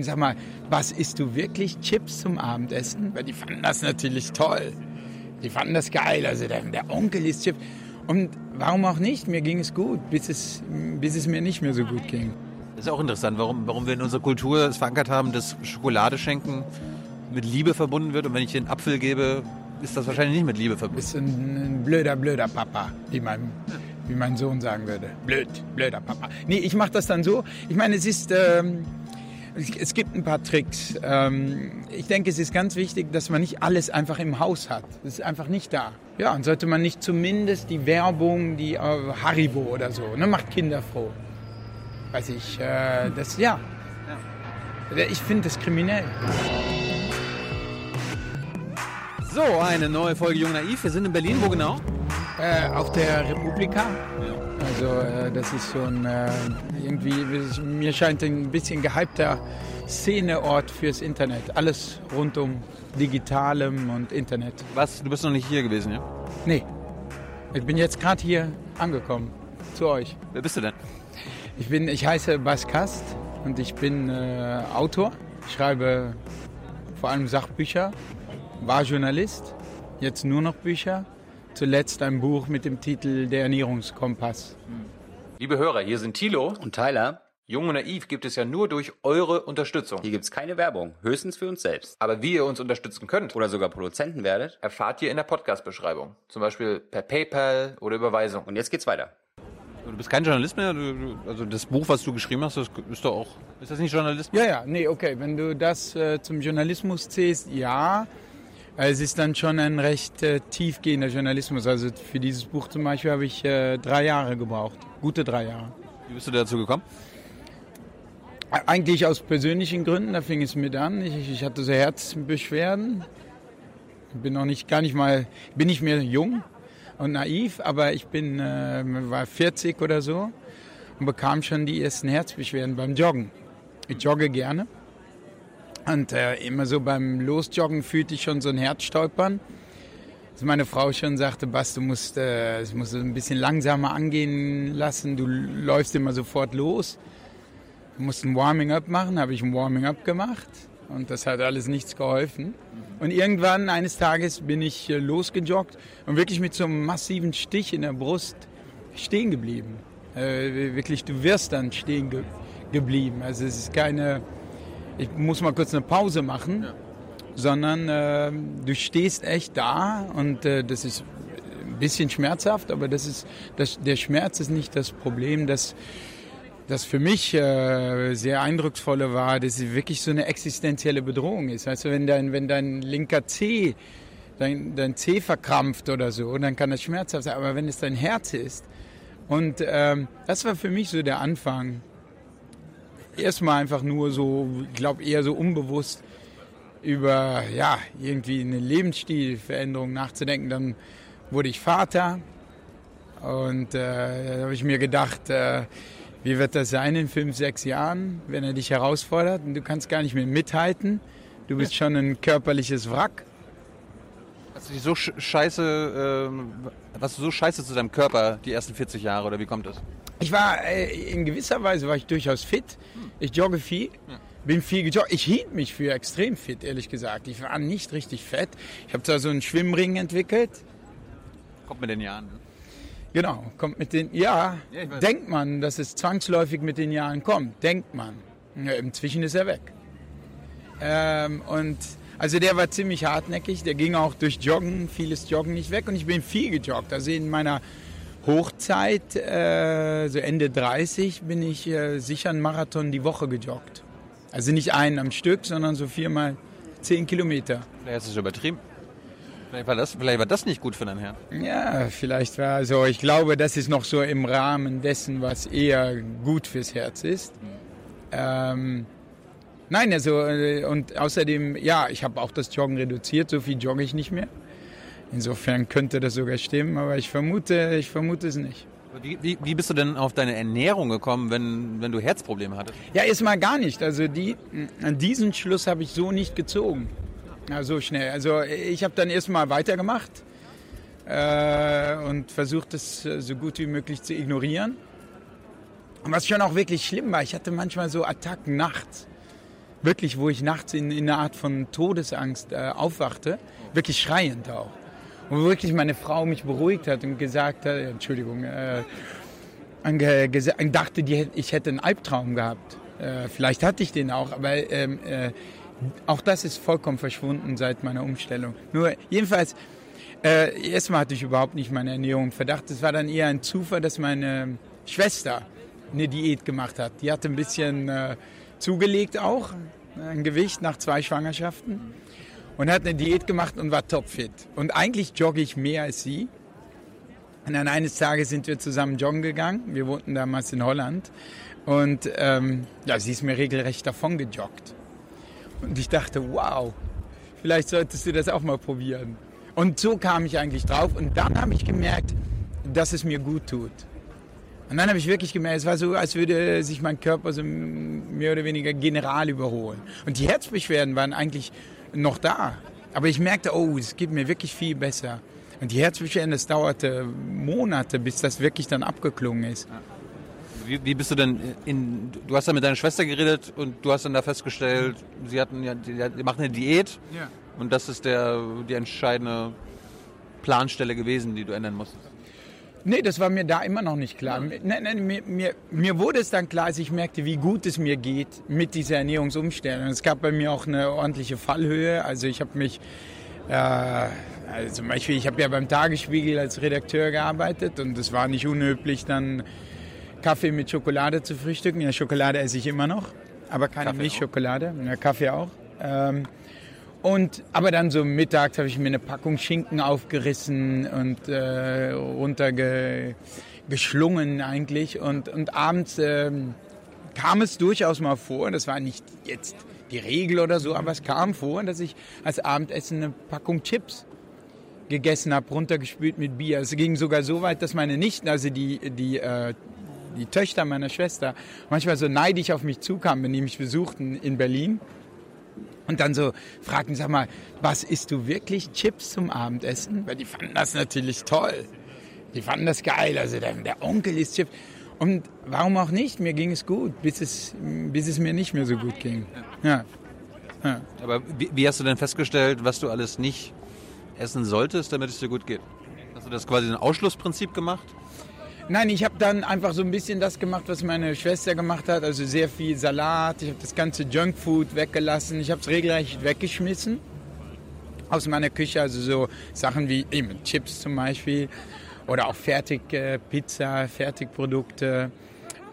Sag mal, was isst du wirklich? Chips zum Abendessen? Weil die fanden das natürlich toll. Die fanden das geil. Also der, der Onkel isst Chips. Und warum auch nicht? Mir ging es gut, bis es, bis es mir nicht mehr so gut ging. Das ist auch interessant, warum, warum wir in unserer Kultur es verankert haben, dass Schokolade schenken mit Liebe verbunden wird. Und wenn ich den Apfel gebe, ist das wahrscheinlich nicht mit Liebe verbunden. Bist ein, ein blöder, blöder Papa, wie mein, wie mein Sohn sagen würde. Blöd, blöder Papa. Nee, ich mache das dann so. Ich meine, es ist... Ähm, es gibt ein paar Tricks. Ähm, ich denke, es ist ganz wichtig, dass man nicht alles einfach im Haus hat. Das ist einfach nicht da. Ja, und sollte man nicht zumindest die Werbung, die äh, Haribo oder so, ne, macht Kinder froh. Weiß ich, äh, das, ja. Ich finde das kriminell. So, eine neue Folge Jung Naiv. Wir sind in Berlin. Wo genau? Äh, auf der Republika. Also äh, das ist so ein äh, irgendwie, mir scheint ein bisschen gehypter Szeneort fürs Internet. Alles rund um Digitalem und Internet. Was? Du bist noch nicht hier gewesen, ja? Nee. Ich bin jetzt gerade hier angekommen zu euch. Wer bist du denn? Ich bin, ich heiße Bas Kast und ich bin äh, Autor. Ich schreibe vor allem Sachbücher, war Journalist, jetzt nur noch Bücher zuletzt ein Buch mit dem Titel Der Ernährungskompass. Liebe Hörer, hier sind Thilo und Tyler. Jung und Naiv gibt es ja nur durch eure Unterstützung. Hier gibt es keine Werbung, höchstens für uns selbst. Aber wie ihr uns unterstützen könnt oder sogar Produzenten werdet, erfahrt ihr in der Podcast-Beschreibung. Zum Beispiel per PayPal oder Überweisung. Und jetzt geht's weiter. Du bist kein Journalist mehr? Also das Buch, was du geschrieben hast, das ist doch auch. Ist das nicht Journalismus? Ja, ja, nee, okay. Wenn du das äh, zum Journalismus zählst, ja. Es ist dann schon ein recht äh, tiefgehender Journalismus. Also für dieses Buch zum Beispiel habe ich äh, drei Jahre gebraucht. Gute drei Jahre. Wie bist du dazu gekommen? Eigentlich aus persönlichen Gründen, da fing es mit an. Ich, ich hatte so Herzbeschwerden. Bin noch nicht, gar nicht mal, bin nicht mehr jung und naiv, aber ich bin, äh, war 40 oder so und bekam schon die ersten Herzbeschwerden beim Joggen. Ich jogge gerne und äh, immer so beim Losjoggen fühlte ich schon so ein Herzstolpern. Dass meine Frau schon sagte, Bas, du musst, äh, ein bisschen langsamer angehen lassen. Du läufst immer sofort los. Du musst ein Warming-up machen. Habe ich ein Warming-up gemacht. Und das hat alles nichts geholfen. Und irgendwann, eines Tages, bin ich äh, losgejoggt und wirklich mit so einem massiven Stich in der Brust stehen geblieben. Äh, wirklich, du wirst dann stehen ge geblieben. Also es ist keine ich muss mal kurz eine Pause machen, ja. sondern äh, du stehst echt da und äh, das ist ein bisschen schmerzhaft, aber das ist, das, der Schmerz ist nicht das Problem, das das für mich äh, sehr eindrucksvolle war, dass es wirklich so eine existenzielle Bedrohung ist. Du, wenn dein, wenn dein linker Zeh, dein, dein Zeh verkrampft oder so, dann kann das schmerzhaft sein. Aber wenn es dein Herz ist, und ähm, das war für mich so der Anfang erstmal einfach nur so, ich glaube eher so unbewusst über ja irgendwie eine Lebensstilveränderung nachzudenken. Dann wurde ich Vater und äh, da habe ich mir gedacht, äh, wie wird das sein in fünf, sechs Jahren, wenn er dich herausfordert und du kannst gar nicht mehr mithalten. Du bist schon ein körperliches Wrack. Hast du dich so scheiße, äh, warst du so scheiße zu deinem Körper die ersten 40 Jahre oder wie kommt das? Ich war, äh, in gewisser Weise war ich durchaus fit. Ich jogge viel. Bin viel gejoggt. Ich hielt mich für extrem fit, ehrlich gesagt. Ich war nicht richtig fett. Ich habe da so einen Schwimmring entwickelt. Kommt mit den Jahren. Ne? Genau, kommt mit den, ja, ja denkt man, dass es zwangsläufig mit den Jahren kommt. Denkt man. Ja, inzwischen ist er weg. Ähm, und also der war ziemlich hartnäckig. Der ging auch durch Joggen, vieles Joggen nicht weg. Und ich bin viel gejoggt. Also in meiner Hochzeit, äh, so Ende 30, bin ich äh, sicher einen Marathon die Woche gejoggt. Also nicht einen am Stück, sondern so viermal zehn Kilometer. Vielleicht hast du es übertrieben. Vielleicht war, das, vielleicht war das nicht gut für dein Herr. Ja, vielleicht war so. Ich glaube, das ist noch so im Rahmen dessen, was eher gut fürs Herz ist. Ähm, nein, also äh, und außerdem, ja, ich habe auch das Joggen reduziert. So viel jogge ich nicht mehr. Insofern könnte das sogar stimmen, aber ich vermute, ich vermute es nicht. Wie, wie, wie, bist du denn auf deine Ernährung gekommen, wenn, wenn du Herzprobleme hattest? Ja, erstmal gar nicht. Also die, diesen Schluss habe ich so nicht gezogen. Ja, so schnell. Also ich habe dann erstmal weitergemacht äh, und versucht, es so gut wie möglich zu ignorieren. Und was schon auch wirklich schlimm war, ich hatte manchmal so Attacken nachts wirklich, wo ich nachts in, in einer Art von Todesangst äh, aufwachte, wirklich schreiend auch. Und wirklich meine Frau mich beruhigt hat und gesagt hat, Entschuldigung, äh, dachte, die, ich hätte einen Albtraum gehabt. Äh, vielleicht hatte ich den auch, aber ähm, äh, auch das ist vollkommen verschwunden seit meiner Umstellung. Nur jedenfalls, äh, erstmal hatte ich überhaupt nicht meine Ernährung Verdacht. Es war dann eher ein Zufall, dass meine Schwester eine Diät gemacht hat. Die hatte ein bisschen äh, zugelegt auch, ein Gewicht nach zwei Schwangerschaften und hat eine Diät gemacht und war topfit. Und eigentlich jogge ich mehr als sie. Und dann eines Tages sind wir zusammen joggen gegangen. Wir wohnten damals in Holland. Und ähm, ja, sie ist mir regelrecht davon gejoggt. Und ich dachte, wow, vielleicht solltest du das auch mal probieren. Und so kam ich eigentlich drauf. Und dann habe ich gemerkt, dass es mir gut tut. Und dann habe ich wirklich gemerkt, es war so, als würde sich mein Körper so mehr oder weniger general überholen. Und die Herzbeschwerden waren eigentlich noch da. Aber ich merkte, oh, es geht mir wirklich viel besser. Und die Herzbeschwerden, das dauerte Monate, bis das wirklich dann abgeklungen ist. Wie, wie bist du denn in. Du hast da mit deiner Schwester geredet und du hast dann da festgestellt, sie hatten ja, die, die machen eine Diät Ja. und das ist der, die entscheidende Planstelle gewesen, die du ändern musstest. Nee, das war mir da immer noch nicht klar. Nein, nein, mir, mir, mir wurde es dann klar, als ich merkte, wie gut es mir geht mit dieser Ernährungsumstellung. Es gab bei mir auch eine ordentliche Fallhöhe. Also ich habe mich, äh, also zum Beispiel, ich habe ja beim Tagesspiegel als Redakteur gearbeitet und es war nicht unüblich, dann Kaffee mit Schokolade zu frühstücken. Ja, Schokolade esse ich immer noch, aber keine Kaffee Milchschokolade. Ja, Kaffee auch. Ähm, und, aber dann so mittags habe ich mir eine Packung Schinken aufgerissen und äh, runtergeschlungen eigentlich. Und, und abends ähm, kam es durchaus mal vor, das war nicht jetzt die Regel oder so, aber es kam vor, dass ich als Abendessen eine Packung Chips gegessen habe, runtergespült mit Bier. Es ging sogar so weit, dass meine Nichten, also die, die, äh, die Töchter meiner Schwester, manchmal so neidisch auf mich zukamen, wenn die mich besuchten in Berlin. Und dann so fragten, sag mal, was isst du wirklich Chips zum Abendessen? Weil die fanden das natürlich toll. Die fanden das geil. Also der, der Onkel isst Chips. Und warum auch nicht? Mir ging es gut, bis es, bis es mir nicht mehr so gut ging. Ja. ja. Aber wie, wie hast du denn festgestellt, was du alles nicht essen solltest, damit es dir gut geht? Hast du das quasi ein Ausschlussprinzip gemacht? Nein, ich habe dann einfach so ein bisschen das gemacht, was meine Schwester gemacht hat. Also sehr viel Salat. Ich habe das ganze Junkfood weggelassen. Ich habe es regelrecht weggeschmissen aus meiner Küche. Also so Sachen wie eben Chips zum Beispiel oder auch Fertigpizza, Fertigprodukte.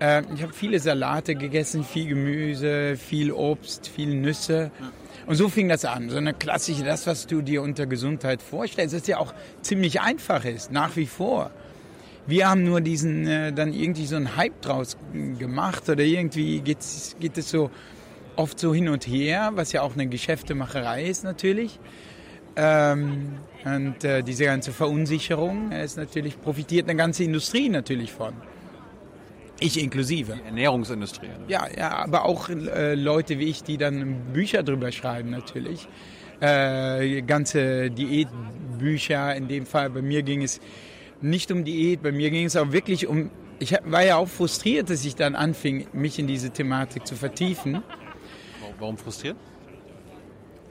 Äh, ich habe viele Salate gegessen, viel Gemüse, viel Obst, viel Nüsse. Und so fing das an. So eine klassische, das, was du dir unter Gesundheit vorstellst, das ja auch ziemlich einfach ist, nach wie vor. Wir haben nur diesen, äh, dann irgendwie so einen Hype draus gemacht oder irgendwie geht's, geht es so oft so hin und her, was ja auch eine Geschäftemacherei ist natürlich. Ähm, und äh, diese ganze Verunsicherung ist natürlich, profitiert eine ganze Industrie natürlich von. Ich inklusive. Ernährungsindustrie. ne? Ja, ja, aber auch äh, Leute wie ich, die dann Bücher drüber schreiben natürlich. Äh, ganze Diätbücher, in dem Fall bei mir ging es nicht um Diät, bei mir ging es auch wirklich um, ich war ja auch frustriert, dass ich dann anfing, mich in diese Thematik zu vertiefen. Warum- frustriert?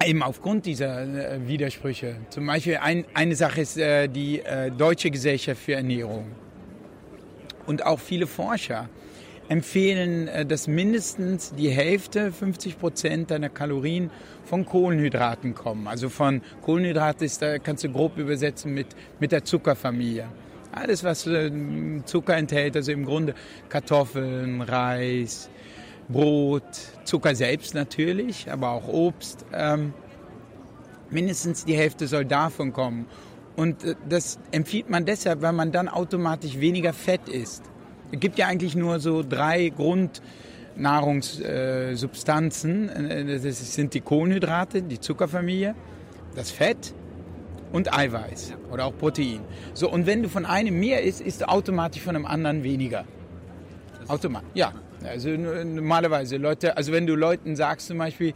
Eben aufgrund dieser äh, Widersprüche. Zum Beispiel ein, eine Sache ist äh, die äh, Deutsche Gesellschaft für Ernährung. Und auch viele Forscher empfehlen, äh, dass mindestens die Hälfte, 50 Prozent deiner Kalorien von Kohlenhydraten kommen. Also von Kohlenhydrat ist, da kannst du grob übersetzen mit, mit der Zuckerfamilie. Alles, was äh, Zucker enthält, also im Grunde Kartoffeln, Reis, Brot, Zucker selbst natürlich, aber auch Obst. Ähm, mindestens die Hälfte soll davon kommen. Und äh, das empfiehlt man deshalb, weil man dann automatisch weniger Fett isst. Es gibt ja eigentlich nur so drei Grundnahrungssubstanzen. Äh, Das sind die Kohlenhydrate, die Zuckerfamilie, das Fett und Eiweiß oder auch Protein. So, und wenn du von einem mehr isst, isst du automatisch von einem anderen weniger. Automatisch, ja. Also normalerweise Leute, also wenn du Leuten sagst zum Beispiel,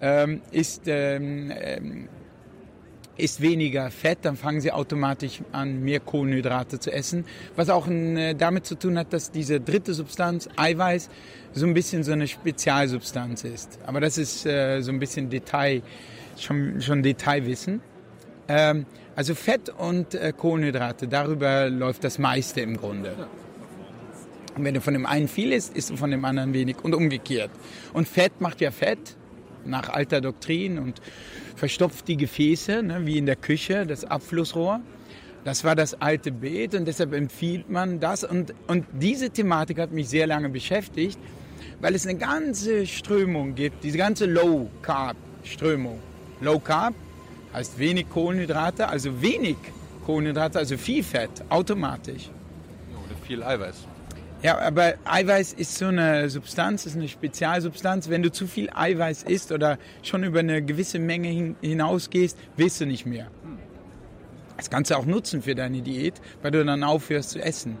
ähm, isst ähm, ähm, isst weniger Fett, dann fangen sie automatisch an, mehr Kohlenhydrate zu essen. Was auch äh, damit zu tun hat, dass diese dritte Substanz, Eiweiß, so ein bisschen so eine Spezialsubstanz ist. Aber das ist äh, so ein bisschen Detail, schon, schon Detailwissen. Ähm, also Fett und äh, Kohlenhydrate, darüber läuft das meiste im Grunde. Und wenn du von dem einen viel isst, isst du von dem anderen wenig und umgekehrt. Und Fett macht ja Fett nach alter Doktrin und verstopft die Gefäße, ne, wie in der Küche, das Abflussrohr. Das war das alte Beet und deshalb empfiehlt man das. Und, und diese Thematik hat mich sehr lange beschäftigt, weil es eine ganze Strömung gibt, diese ganze Low-Carb-Strömung. Low Carb heißt wenig Kohlenhydrate, also wenig Kohlenhydrate, also viel Fett, automatisch. Oder viel Eiweiß. Ja, aber Eiweiß ist so eine Substanz, ist eine Spezialsubstanz. Wenn du zu viel Eiweiß isst oder schon über eine gewisse Menge hinausgehst, willst du nicht mehr. Das kannst du auch nutzen für deine Diät, weil du dann aufhörst zu essen.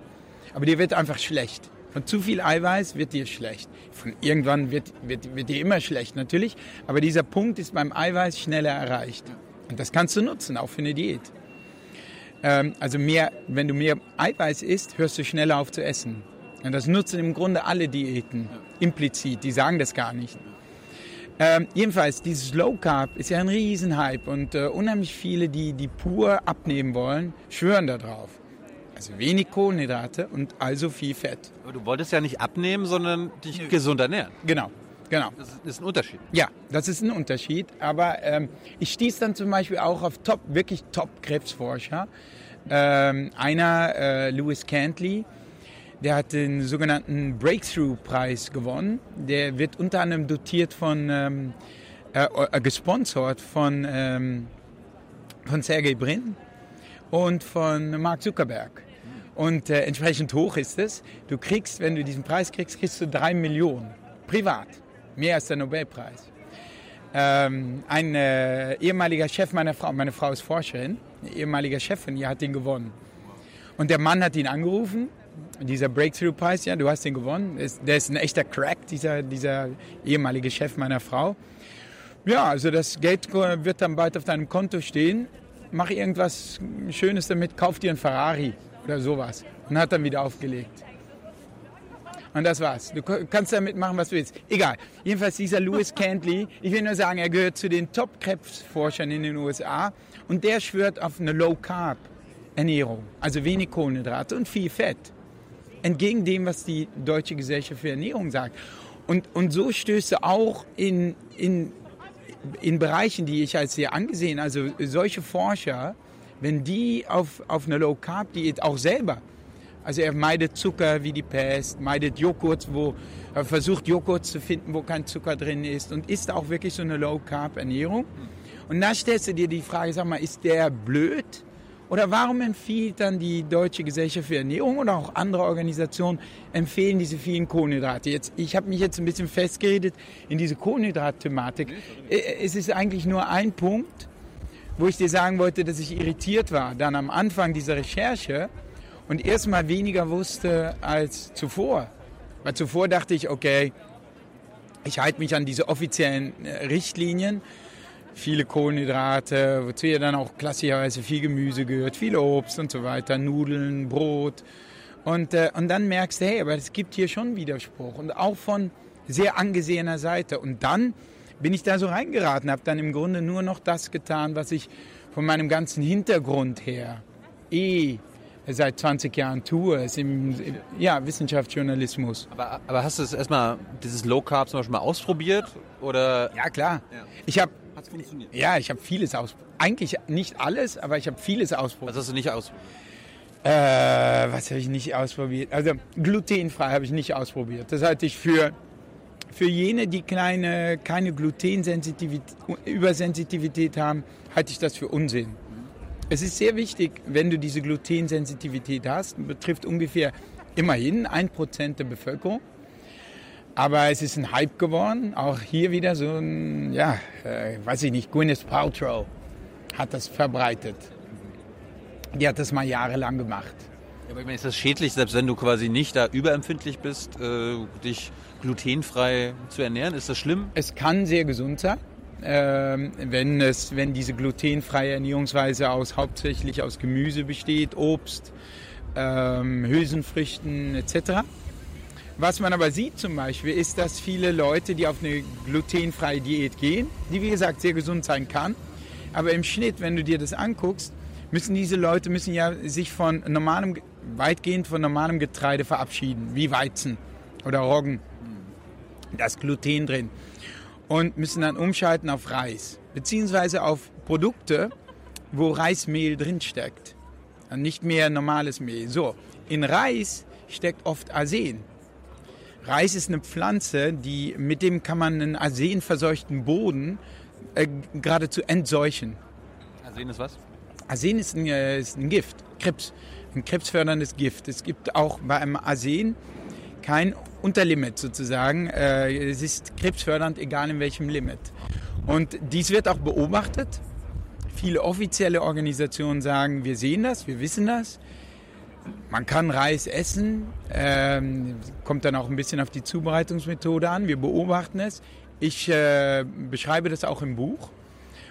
Aber dir wird einfach schlecht. Von zu viel Eiweiß wird dir schlecht. Von irgendwann wird, wird, wird dir immer schlecht, natürlich. Aber dieser Punkt ist beim Eiweiß schneller erreicht. Und das kannst du nutzen, auch für eine Diät. Ähm, also mehr, wenn du mehr Eiweiß isst, hörst du schneller auf zu essen. Und das nutzen im Grunde alle Diäten, implizit, die sagen das gar nicht. Ähm, jedenfalls, dieses Low Carb ist ja ein Riesenhype und äh, unheimlich viele, die, die pur abnehmen wollen, schwören darauf. Also wenig Kohlenhydrate und also viel Fett. Aber du wolltest ja nicht abnehmen, sondern dich gesund ernähren. Genau, genau. Das ist ein Unterschied. Ja, das ist ein Unterschied. Aber ähm, ich stieß dann zum Beispiel auch auf top, wirklich Top-Krebsforscher. Ähm, einer, äh, Lewis Cantley, der hat den sogenannten Breakthrough-Preis gewonnen. Der wird unter anderem dotiert von, ähm, äh, äh, gesponsert von, ähm, von Sergey Brin und von Mark Zuckerberg. Und äh, entsprechend hoch ist es. Du kriegst, wenn du diesen Preis kriegst, kriegst du drei Millionen. Privat. Mehr als der Nobelpreis. Ähm, ein äh, ehemaliger Chef meiner Frau, meine Frau ist Forscherin, ein ehemaliger Chef von ihr hat ihn gewonnen. Und der Mann hat ihn angerufen dieser Breakthrough-Preis, ja, du hast den gewonnen. Der ist ein echter Crack, dieser, dieser ehemalige Chef meiner Frau. Ja, also das Geld wird dann bald auf deinem Konto stehen. Mach irgendwas Schönes damit, kauf dir einen Ferrari oder sowas. Und hat dann wieder aufgelegt. Und das war's. Du kannst damit machen, was du willst. Egal. Jedenfalls dieser Louis Cantley, ich will nur sagen, er gehört zu den Top-Krebsforschern in den USA und der schwört auf eine Low-Carb-Ernährung. Also wenig Kohlenhydrate und viel Fett entgegen dem, was die Deutsche Gesellschaft für Ernährung sagt. Und, und so stößt du auch in, in, in Bereichen, die ich als sehr angesehen, also solche Forscher, wenn die auf, auf eine Low-Carb-Diät auch selber, also er meidet Zucker wie die Pest, meidet Joghurt, wo er versucht Joghurt zu finden, wo kein Zucker drin ist und isst auch wirklich so eine Low-Carb-Ernährung. Und da stellst du dir die Frage, sag mal, ist der blöd? Oder warum empfiehlt dann die Deutsche Gesellschaft für Ernährung oder auch andere Organisationen empfehlen diese vielen Kohlenhydrate? Jetzt, ich habe mich jetzt ein bisschen festgeredet in diese Kohlenhydrat-Thematik. Äh, es ist eigentlich nur ein Punkt, wo ich dir sagen wollte, dass ich irritiert war, dann am Anfang dieser Recherche und erstmal weniger wusste als zuvor. Weil zuvor dachte ich, okay, ich halte mich an diese offiziellen äh, Richtlinien viele Kohlenhydrate, wozu ja dann auch klassischerweise viel Gemüse gehört, viel Obst und so weiter, Nudeln, Brot. Und, äh, und dann merkst du, hey, aber es gibt hier schon Widerspruch und auch von sehr angesehener Seite. Und dann bin ich da so reingeraten, habe dann im Grunde nur noch das getan, was ich von meinem ganzen Hintergrund her eh seit 20 Jahren tue, ist im ja, Wissenschaftsjournalismus. Aber, aber hast du es erstmal, dieses Low Carb zum Beispiel mal ausprobiert? Oder? Ja, klar. Ja. Ich habe Hat's funktioniert? Ja, ich habe vieles ausprobiert. Eigentlich nicht alles, aber ich habe vieles ausprobiert. Was hast du nicht ausprobiert? Äh, was habe ich nicht ausprobiert? Also glutenfrei habe ich nicht ausprobiert. Das halte ich für, für jene, die kleine, keine Glutensensitivität, Übersensitivität haben, halte ich das für Unsinn. Es ist sehr wichtig, wenn du diese Glutensensitivität hast, betrifft ungefähr immerhin ein Prozent der Bevölkerung. Aber es ist ein Hype geworden. Auch hier wieder so ein, ja, äh, weiß ich nicht, Gwyneth Paltrow hat das verbreitet. Die hat das mal jahrelang gemacht. Ja, aber ich meine, ist das schädlich, selbst wenn du quasi nicht da überempfindlich bist, äh, dich glutenfrei zu ernähren? Ist das schlimm? Es kann sehr gesund sein. Ähm, wenn, es, wenn diese glutenfreie Ernährungsweise aus, hauptsächlich aus Gemüse besteht, Obst, ähm, Hülsenfrüchten etc. Was man aber sieht zum Beispiel, ist, dass viele Leute, die auf eine glutenfreie Diät gehen, die wie gesagt sehr gesund sein kann, aber im Schnitt, wenn du dir das anguckst, müssen diese Leute müssen ja sich von normalem, weitgehend von normalem Getreide verabschieden, wie Weizen oder Roggen. Da ist Gluten drin. Und müssen dann umschalten auf Reis, beziehungsweise auf Produkte, wo Reismehl drinsteckt. Nicht mehr normales Mehl. So, in Reis steckt oft Arsen. Reis ist eine Pflanze, die mit dem kann man einen arsenverseuchten Boden äh, geradezu entseuchen. Arsen ist was? Arsen ist ein, äh, ist ein Gift, Krebs, ein krebsförderndes Gift. Es gibt auch bei einem Arsen kein Unterlimit sozusagen. Äh, es ist krebsfördernd, egal in welchem Limit. Und dies wird auch beobachtet. Viele offizielle Organisationen sagen, wir sehen das, wir wissen das. Man kann Reis essen, ähm, kommt dann auch ein bisschen auf die Zubereitungsmethode an. Wir beobachten es. Ich äh, beschreibe das auch im Buch.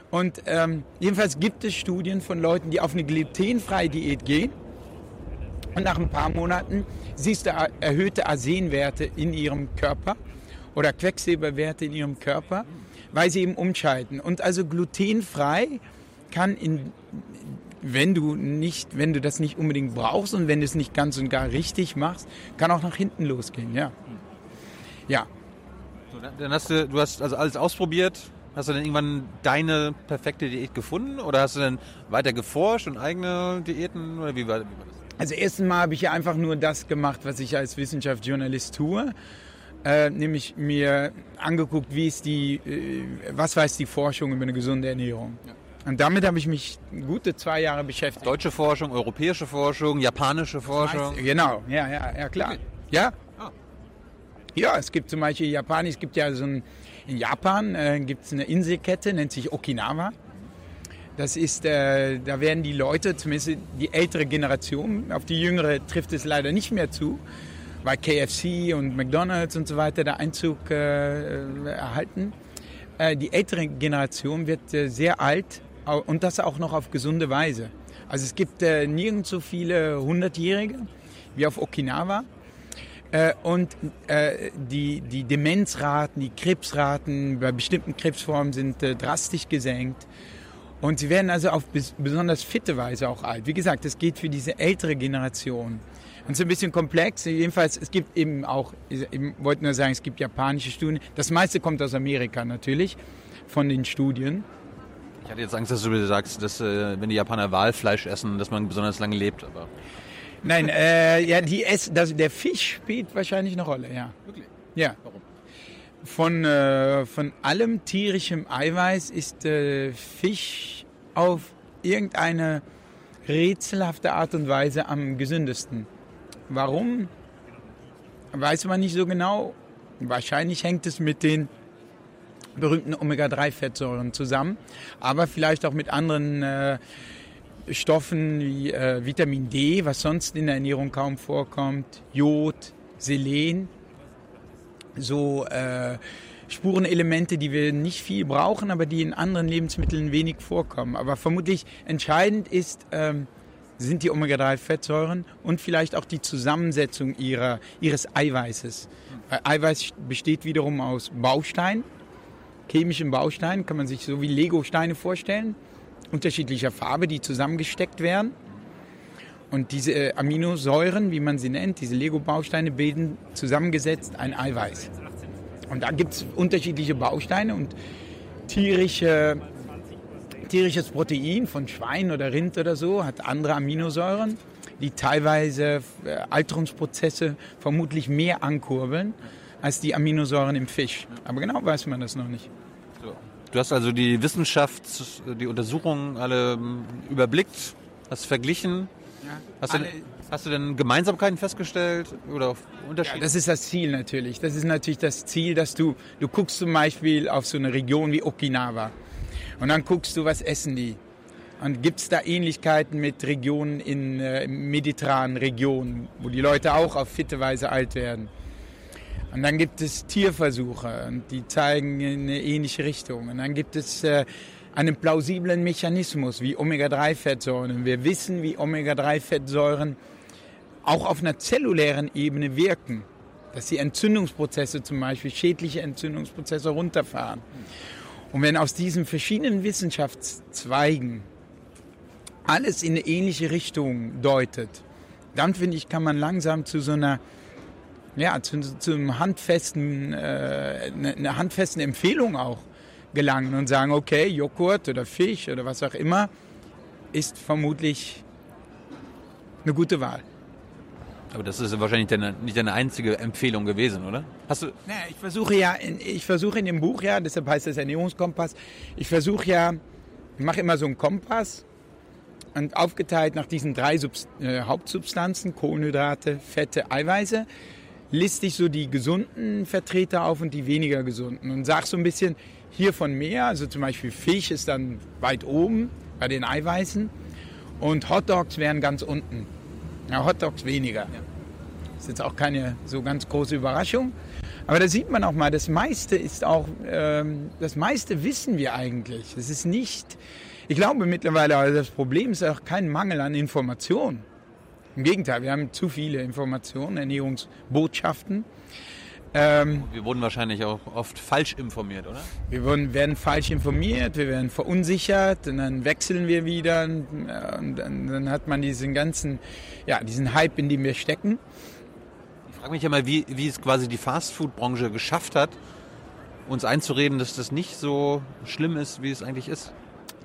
Und ähm, jedenfalls gibt es Studien von Leuten, die auf eine glutenfreie Diät gehen. Und nach ein paar Monaten siehst du erhöhte Arsenwerte in ihrem Körper oder Quecksilberwerte in ihrem Körper, weil sie eben umschalten. Und also glutenfrei kann in wenn du nicht, wenn du das nicht unbedingt brauchst und wenn du es nicht ganz und gar richtig machst, kann auch nach hinten losgehen, ja. Ja. So, dann hast du, du hast also alles ausprobiert. Hast du dann irgendwann deine perfekte Diät gefunden oder hast du dann weiter geforscht und eigene Diäten oder wie war, wie war das? Also erstens mal habe ich ja einfach nur das gemacht, was ich als Wissenschaftsjournalist tue. Äh, nämlich mir angeguckt, wie ist die, äh, was weiß die Forschung über eine gesunde Ernährung. Ja. Und damit habe ich mich gute zwei Jahre beschäftigt. Deutsche Forschung, europäische Forschung, japanische Forschung. Genau, ja, ja, ja klar. Ja. Ah. Ja, es gibt zum Beispiel Japan, es gibt ja so ein, in Japan äh, gibt es eine Inselkette, nennt sich Okinawa. Das ist, äh, da werden die Leute, zumindest die ältere Generation, auf die jüngere trifft es leider nicht mehr zu, weil KFC und McDonald's und so weiter da Einzug äh, erhalten. Äh, die ältere Generation wird äh, sehr alt und das auch noch auf gesunde Weise. Also es gibt äh, nirgends so viele Hundertjährige wie auf Okinawa. Äh, und die, die Demenzraten, die Krebsraten bei bestimmten Krebsformen sind drastisch gesenkt. Und sie werden also auf besonders fitte Weise auch alt. Wie gesagt, das geht für diese ältere Generation. Und es ist ein bisschen komplex. Jedenfalls, es gibt eben auch, ich wollte nur sagen, es gibt japanische Studien. Das meiste kommt aus Amerika natürlich, von den Studien. Ich hatte jetzt Angst, dass du sagst, dass äh, wenn die Japaner Walfleisch essen, dass man besonders lange lebt. Aber Nein, äh, ja, die Ess, das, der Fisch spielt wahrscheinlich eine Rolle, ja. Wirklich? Ja. Warum? Von, äh, von allem tierischem Eiweiß ist äh, Fisch auf irgendeine rätselhafte Art und Weise am gesündesten. Warum? Weiß man nicht so genau. Wahrscheinlich hängt es mit den berühmten Omega-3-Fettsäuren zusammen, aber vielleicht auch mit anderen äh, Stoffen wie äh, Vitamin D, was sonst in der Ernährung kaum vorkommt, Jod, Selen, so äh, Spurenelemente, die wir nicht viel brauchen, aber die in anderen Lebensmitteln wenig vorkommen. Aber vermutlich entscheidend ist, ähm, sind die Omega-3-Fettsäuren und vielleicht auch die Zusammensetzung ihrer, ihres Eiweißes. Weil Eiweiß besteht wiederum aus Bausteinen, chemischen Bausteinen, kann man sich so wie Lego-Steine vorstellen, unterschiedlicher Farbe, die zusammengesteckt werden. Und diese äh, Aminosäuren, wie man sie nennt, diese Lego-Bausteine bilden zusammengesetzt ein Eiweiß. Und da gibt es unterschiedliche Bausteine und tierische, tierisches Protein von Schwein oder Rind oder so hat andere Aminosäuren, die teilweise äh, Alterungsprozesse vermutlich mehr ankurbeln als die Aminosäuren im Fisch. Aber genau weiß man das noch nicht. Du hast also die Wissenschaft, die Untersuchungen alle ähm, überblickt, hast verglichen. Hast, du, hast, du, denn Gemeinsamkeiten festgestellt oder Unterschiede? Ja, das ist das Ziel natürlich. Das ist natürlich das Ziel, dass du, du guckst zum Beispiel auf so eine Region wie Okinawa und dann guckst du, was essen die. Und gibt es da Ähnlichkeiten mit Regionen in äh, mediterranen Regionen, wo die Leute auch auf fitte Weise alt werden? Und dann gibt es Tierversuche und die zeigen in eine ähnliche Richtung. Und dann gibt es äh, einen plausiblen Mechanismus wie Omega-3-Fettsäuren. Wir wissen, wie Omega-3-Fettsäuren auch auf einer zellulären Ebene wirken. Dass sie Entzündungsprozesse zum Beispiel, schädliche Entzündungsprozesse runterfahren. Und wenn aus diesen verschiedenen Wissenschaftszweigen alles in eine ähnliche Richtung deutet, dann finde ich, kann man langsam zu so einer ja, zu, zu einem handfesten, äh, eine, eine handfesten Empfehlung auch gelangen und sagen, okay, Joghurt oder Fisch oder was auch immer ist vermutlich eine gute Wahl. Aber das ist wahrscheinlich deine, nicht deine einzige Empfehlung gewesen, oder? Hast du? Naja, ich versuche ja, in, ich versuche in dem Buch ja, deshalb heißt es Ernährungskompass, ich versuche ja, ich mache immer so einen Kompass und aufgeteilt nach diesen drei Subst äh, Hauptsubstanzen, Kohlenhydrate, Fette, Eiweiße, liste ich so die gesunden Vertreter auf und die weniger gesunden und sag so ein bisschen hiervon mehr, also zum Beispiel Fisch ist dann weit oben bei den Eiweißen und Hotdogs wären ganz unten. Ja, Hotdogs weniger. Das ist jetzt auch keine so ganz große Überraschung. Aber da sieht man auch mal, das meiste ist auch, ähm, das meiste wissen wir eigentlich. Es ist nicht, ich glaube mittlerweile, also das Problem ist auch kein Mangel an Informationen. Im Gegenteil, wir haben zu viele Informationen, Ernährungsbotschaften. Ähm, wir wurden wahrscheinlich auch oft falsch informiert, oder? Wir wurden, werden falsch informiert, wir werden verunsichert und dann wechseln wir wieder und, und, und dann hat man diesen ganzen, ja, diesen Hype, in dem wir stecken. Ich frage mich ja mal, wie, wie es quasi die Fastfood-Branche geschafft hat, uns einzureden, dass das nicht so schlimm ist, wie es eigentlich ist.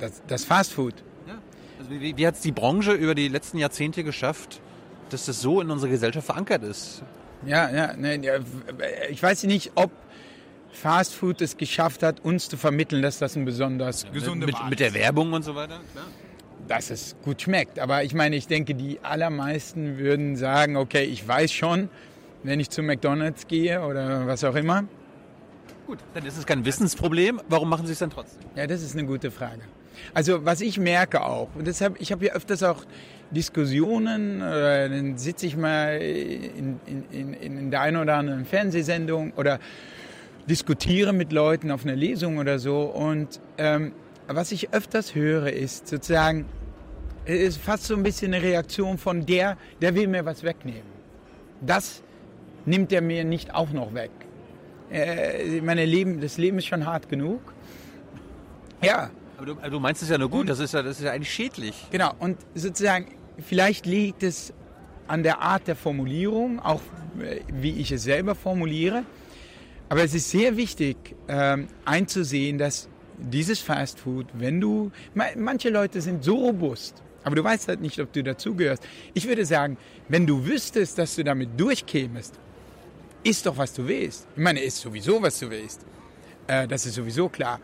Das, das Fastfood? Ja. Also wie, wie hat es die Branche über die letzten Jahrzehnte geschafft, dass das so in unserer Gesellschaft verankert ist? Ja, ja, ne, ich weiß nicht, ob Fast Food es geschafft hat, uns zu vermitteln, dass das ein besonders ja, gesunder mit, mit der Werbung und so weiter, klar. Dass es gut schmeckt. Aber ich meine, ich denke, die allermeisten würden sagen, okay, ich weiß schon, wenn ich zu McDonalds gehe oder was auch immer. Gut, dann ist es kein Wissensproblem. Warum machen Sie es dann trotzdem? Ja, das ist eine gute Frage. Also was ich merke auch, und deshalb, ich habe ja öfters auch Diskussionen, oder dann sitze ich mal in, in, in, in der einen oder anderen Fernsehsendung oder diskutiere mit Leuten auf einer Lesung oder so. Und ähm, was ich öfters höre, ist sozusagen, ist fast so ein bisschen eine Reaktion von der, der will mir was wegnehmen. Das nimmt er mir nicht auch noch weg. Äh, meine Leben, das Leben ist schon hart genug. Ja, aber du, du meinst es ja nur gut, das ist ja, das ist ja eigentlich schädlich. Genau, und sozusagen, vielleicht liegt es an der Art der Formulierung, auch äh, wie ich es selber formuliere. Aber es ist sehr wichtig ähm, einzusehen, dass dieses Fast Food, wenn du, manche Leute sind so robust, aber du weißt halt nicht, ob du dazugehörst. Ich würde sagen, wenn du wüsstest, dass du damit durchkämest, isst doch, was du willst. Ich meine, isst sowieso, was du willst. Äh, das ist sowieso klar.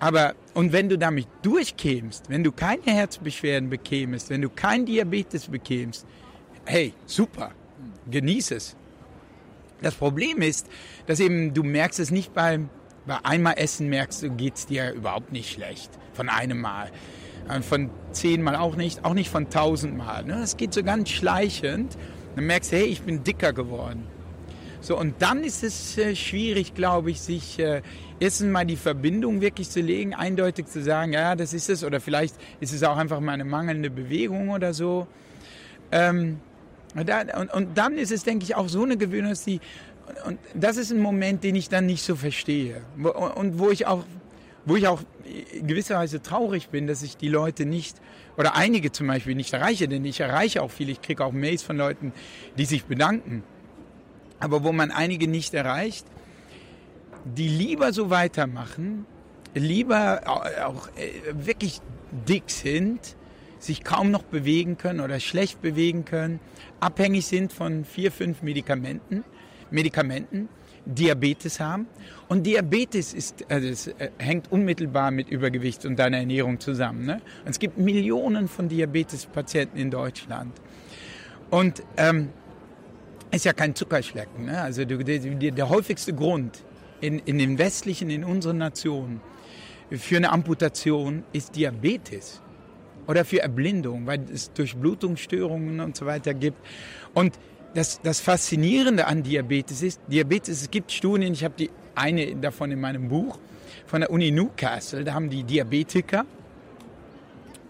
Aber, und wenn du damit durchkämst, wenn du keine Herzbeschwerden bekämst, wenn du kein Diabetes bekämst, hey, super, genieß es. Das Problem ist, dass eben du merkst es nicht beim, bei einmal Essen merkst du, geht's dir überhaupt nicht schlecht. Von einem Mal. Von zehnmal auch nicht, auch nicht von tausendmal. Ne? Das geht so ganz schleichend. Dann merkst du, hey, ich bin dicker geworden. So, und dann ist es äh, schwierig, glaube ich, sich äh, erstens mal die Verbindung wirklich zu legen, eindeutig zu sagen, ja, das ist es, oder vielleicht ist es auch einfach mal eine mangelnde Bewegung oder so. Ähm, und, und, dann ist es, denke ich, auch so eine Gewöhnung, dass die, und das ist ein Moment, den ich dann nicht so verstehe. Und wo ich auch, wo ich auch gewisserweise traurig bin, dass ich die Leute nicht, oder einige zum Beispiel nicht erreiche, denn ich erreiche auch viele, ich kriege auch Mails von Leuten, die sich bedanken. Aber wo man einige nicht erreicht, die lieber so weitermachen, lieber auch äh, wirklich dick sind, sich kaum noch bewegen können oder schlecht bewegen können, abhängig sind von vier, fünf Medikamenten, Medikamenten, Diabetes haben. Und Diabetes ist, also es äh, hängt unmittelbar mit Übergewicht und deiner Ernährung zusammen. Ne? Und es gibt Millionen von Diabetespatienten in Deutschland. Und ähm, ist ja kein Zuckerschlecken. Ne? Also der, der, häufigste Grund, in, in den westlichen, in unseren Nationen für eine Amputation ist Diabetes oder für Erblindung, weil es Durchblutungsstörungen und so weiter gibt. Und das, das Faszinierende an Diabetes ist, Diabetes, es gibt Studien, ich habe die eine davon in meinem Buch von der Uni Newcastle, da haben die Diabetiker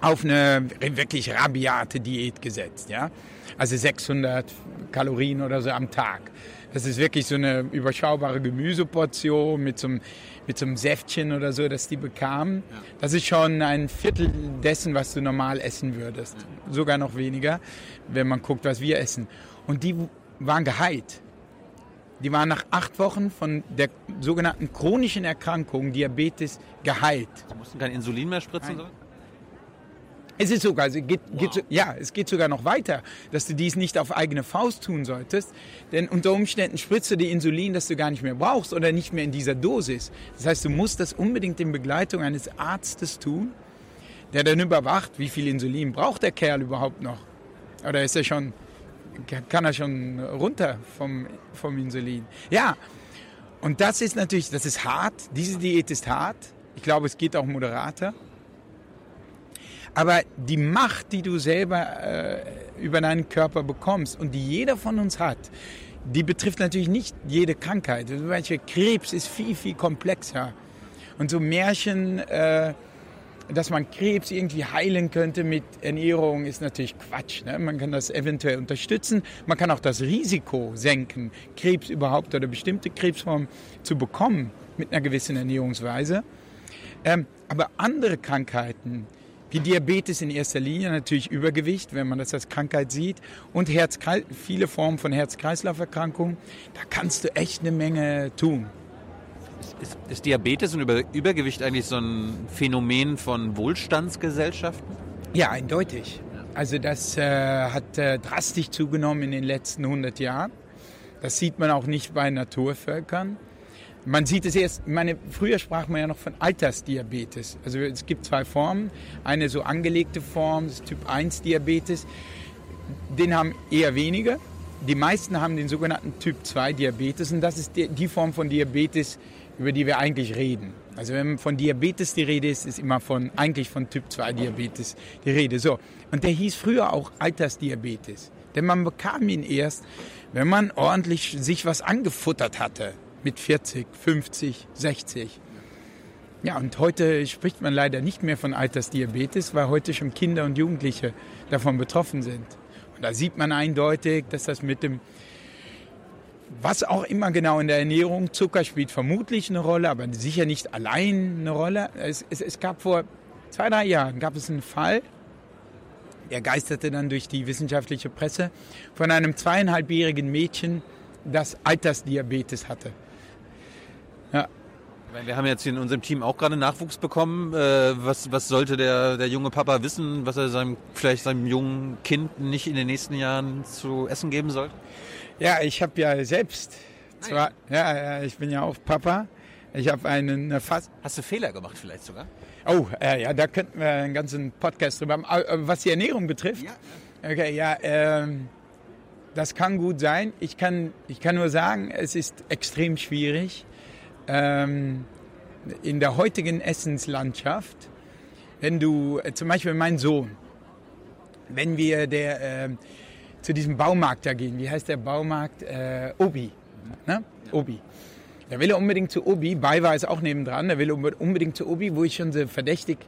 auf eine wirklich rabiate Diät gesetzt, ja. Also 600 Kalorien oder so am Tag. Das ist wirklich so eine überschaubare Gemüseportion mit so einem, mit so einem Säftchen oder so, das die bekamen. Das ist schon ein Viertel dessen, was du normal essen würdest. Sogar noch weniger, wenn man guckt, was wir essen. Und die waren geheilt. Die waren nach acht Wochen von der sogenannten chronischen Erkrankung Diabetes geheilt. Sie mussten kein Insulin mehr spritzen? Nein. Es ist sogar, es geht, wow. geht, ja, es geht sogar noch weiter, dass du dies nicht auf eigene Faust tun solltest, denn unter Umständen spritzt du dir Insulin, das du gar nicht mehr brauchst oder nicht mehr in dieser Dosis. Das heißt, du musst das unbedingt in Begleitung eines Arztes tun, der dann überwacht, wie viel Insulin braucht der Kerl überhaupt noch. Oder ist er schon, kann er schon runter vom, vom Insulin? Ja, und das ist natürlich, das ist hart. Diese Diät ist hart. Ich glaube, es geht auch moderater. Aber die Macht, die du selber äh, über deinen Körper bekommst und die jeder von uns hat, die betrifft natürlich nicht jede Krankheit. Zum Beispiel Krebs ist viel, viel komplexer. Und so Märchen, äh, dass man Krebs irgendwie heilen könnte mit Ernährung, ist natürlich Quatsch. Ne? Man kann das eventuell unterstützen. Man kann auch das Risiko senken, Krebs überhaupt oder bestimmte Krebsformen zu bekommen mit einer gewissen Ernährungsweise. Ähm, aber andere Krankheiten, die Diabetes in erster Linie, natürlich Übergewicht, wenn man das als Krankheit sieht, und Herz viele Formen von Herz-Kreislauf-Erkrankungen. Da kannst du echt eine Menge tun. Ist, ist Diabetes und Über Übergewicht eigentlich so ein Phänomen von Wohlstandsgesellschaften? Ja, eindeutig. Also das äh, hat äh, drastisch zugenommen in den letzten 100 Jahren. Das sieht man auch nicht bei Naturvölkern. Man sieht es erst, meine, früher sprach man ja noch von Altersdiabetes. Also es gibt zwei Formen. Eine so angelegte Form, das Typ 1 Diabetes. Den haben eher weniger. Die meisten haben den sogenannten Typ 2 Diabetes und das ist die, Form von Diabetes, über die wir eigentlich reden. Also wenn von Diabetes die Rede ist, ist immer von, eigentlich von Typ 2 Diabetes die Rede. So. Und der hieß früher auch Altersdiabetes. Denn man bekam ihn erst, wenn man ordentlich sich was angefuttert hatte mit 40, 50, 60. Ja, und heute spricht man leider nicht mehr von Altersdiabetes, weil heute schon Kinder und Jugendliche davon betroffen sind. Und da sieht man eindeutig, dass das mit dem, was auch immer genau in der Ernährung, Zucker spielt vermutlich eine Rolle, aber sicher nicht allein eine Rolle. Es, es, es gab vor zwei, drei Jahren gab es einen Fall, der geisterte dann durch die wissenschaftliche Presse von einem zweieinhalbjährigen Mädchen, das Altersdiabetes hatte. Ja. Wir haben jetzt in unserem Team auch gerade Nachwuchs bekommen. Äh, was, was sollte der, der junge Papa wissen, was er seinem, vielleicht seinem jungen Kind nicht in den nächsten Jahren zu essen geben soll? Ja, ich habe ja selbst zwar, ja, ja, ich bin ja auch Papa. Ich habe einen fast. Hast du Fehler gemacht vielleicht sogar? Oh, äh, ja, da könnten wir einen ganzen Podcast drüber haben. Äh, was die Ernährung betrifft. Ja, ja. Okay, ja, ähm, das kann gut sein. Ich kann, ich kann nur sagen, es ist extrem schwierig ähm, in der heutigen Essenslandschaft, wenn du, äh, zum Beispiel mein Sohn, wenn wir der, äh, zu diesem Baumarkt da gehen, wie heißt der Baumarkt? Äh, Obi. Ne? Obi. Da will er unbedingt zu Obi, war es auch nebendran, da will er unbedingt zu Obi, wo ich schon so verdächtig,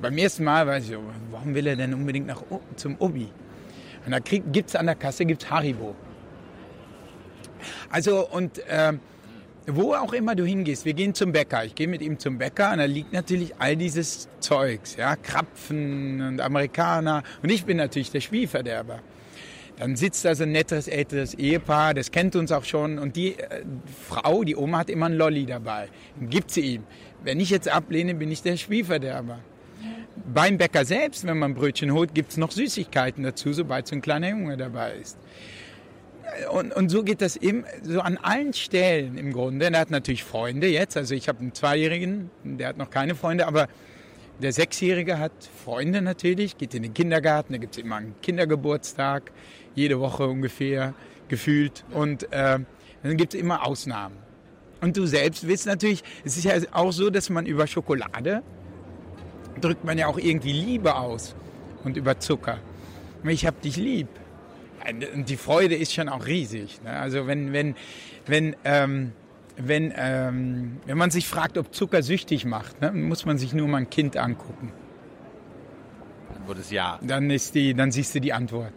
beim ersten Mal weiß ich, warum will er denn unbedingt nach, zum Obi? Und da gibt es an der Kasse gibt's Haribo. Also, und äh, wo auch immer du hingehst, wir gehen zum Bäcker. Ich gehe mit ihm zum Bäcker und da liegt natürlich all dieses Zeugs, ja, Krapfen und Amerikaner. Und ich bin natürlich der Spielverderber. Dann sitzt da so ein nettes älteres Ehepaar, das kennt uns auch schon. Und die äh, Frau, die Oma, hat immer einen Lolli dabei. Dann gibt sie ihm. Wenn ich jetzt ablehne, bin ich der Spielverderber. Beim Bäcker selbst, wenn man Brötchen holt, gibt's noch Süßigkeiten dazu, sobald so ein kleiner Junge dabei ist und, und so geht das eben so an allen Stellen im Grunde. Er hat natürlich Freunde jetzt. Also ich habe einen Zweijährigen, der hat noch keine Freunde, aber der Sechsjährige hat Freunde natürlich, geht in den Kindergarten, da gibt es immer einen Kindergeburtstag, jede Woche ungefähr gefühlt. Und äh, dann gibt es immer Ausnahmen. Und du selbst willst natürlich, es ist ja auch so, dass man über Schokolade drückt man ja auch irgendwie Liebe aus und über Zucker. Ich hab dich lieb die Freude ist schon auch riesig. Ne? Also wenn, wenn, wenn, ähm, wenn, ähm, wenn man sich fragt, ob Zucker süchtig macht, ne, muss man sich nur mal ein Kind angucken. Antwort ist ja. Dann, ist die, dann siehst du die Antwort.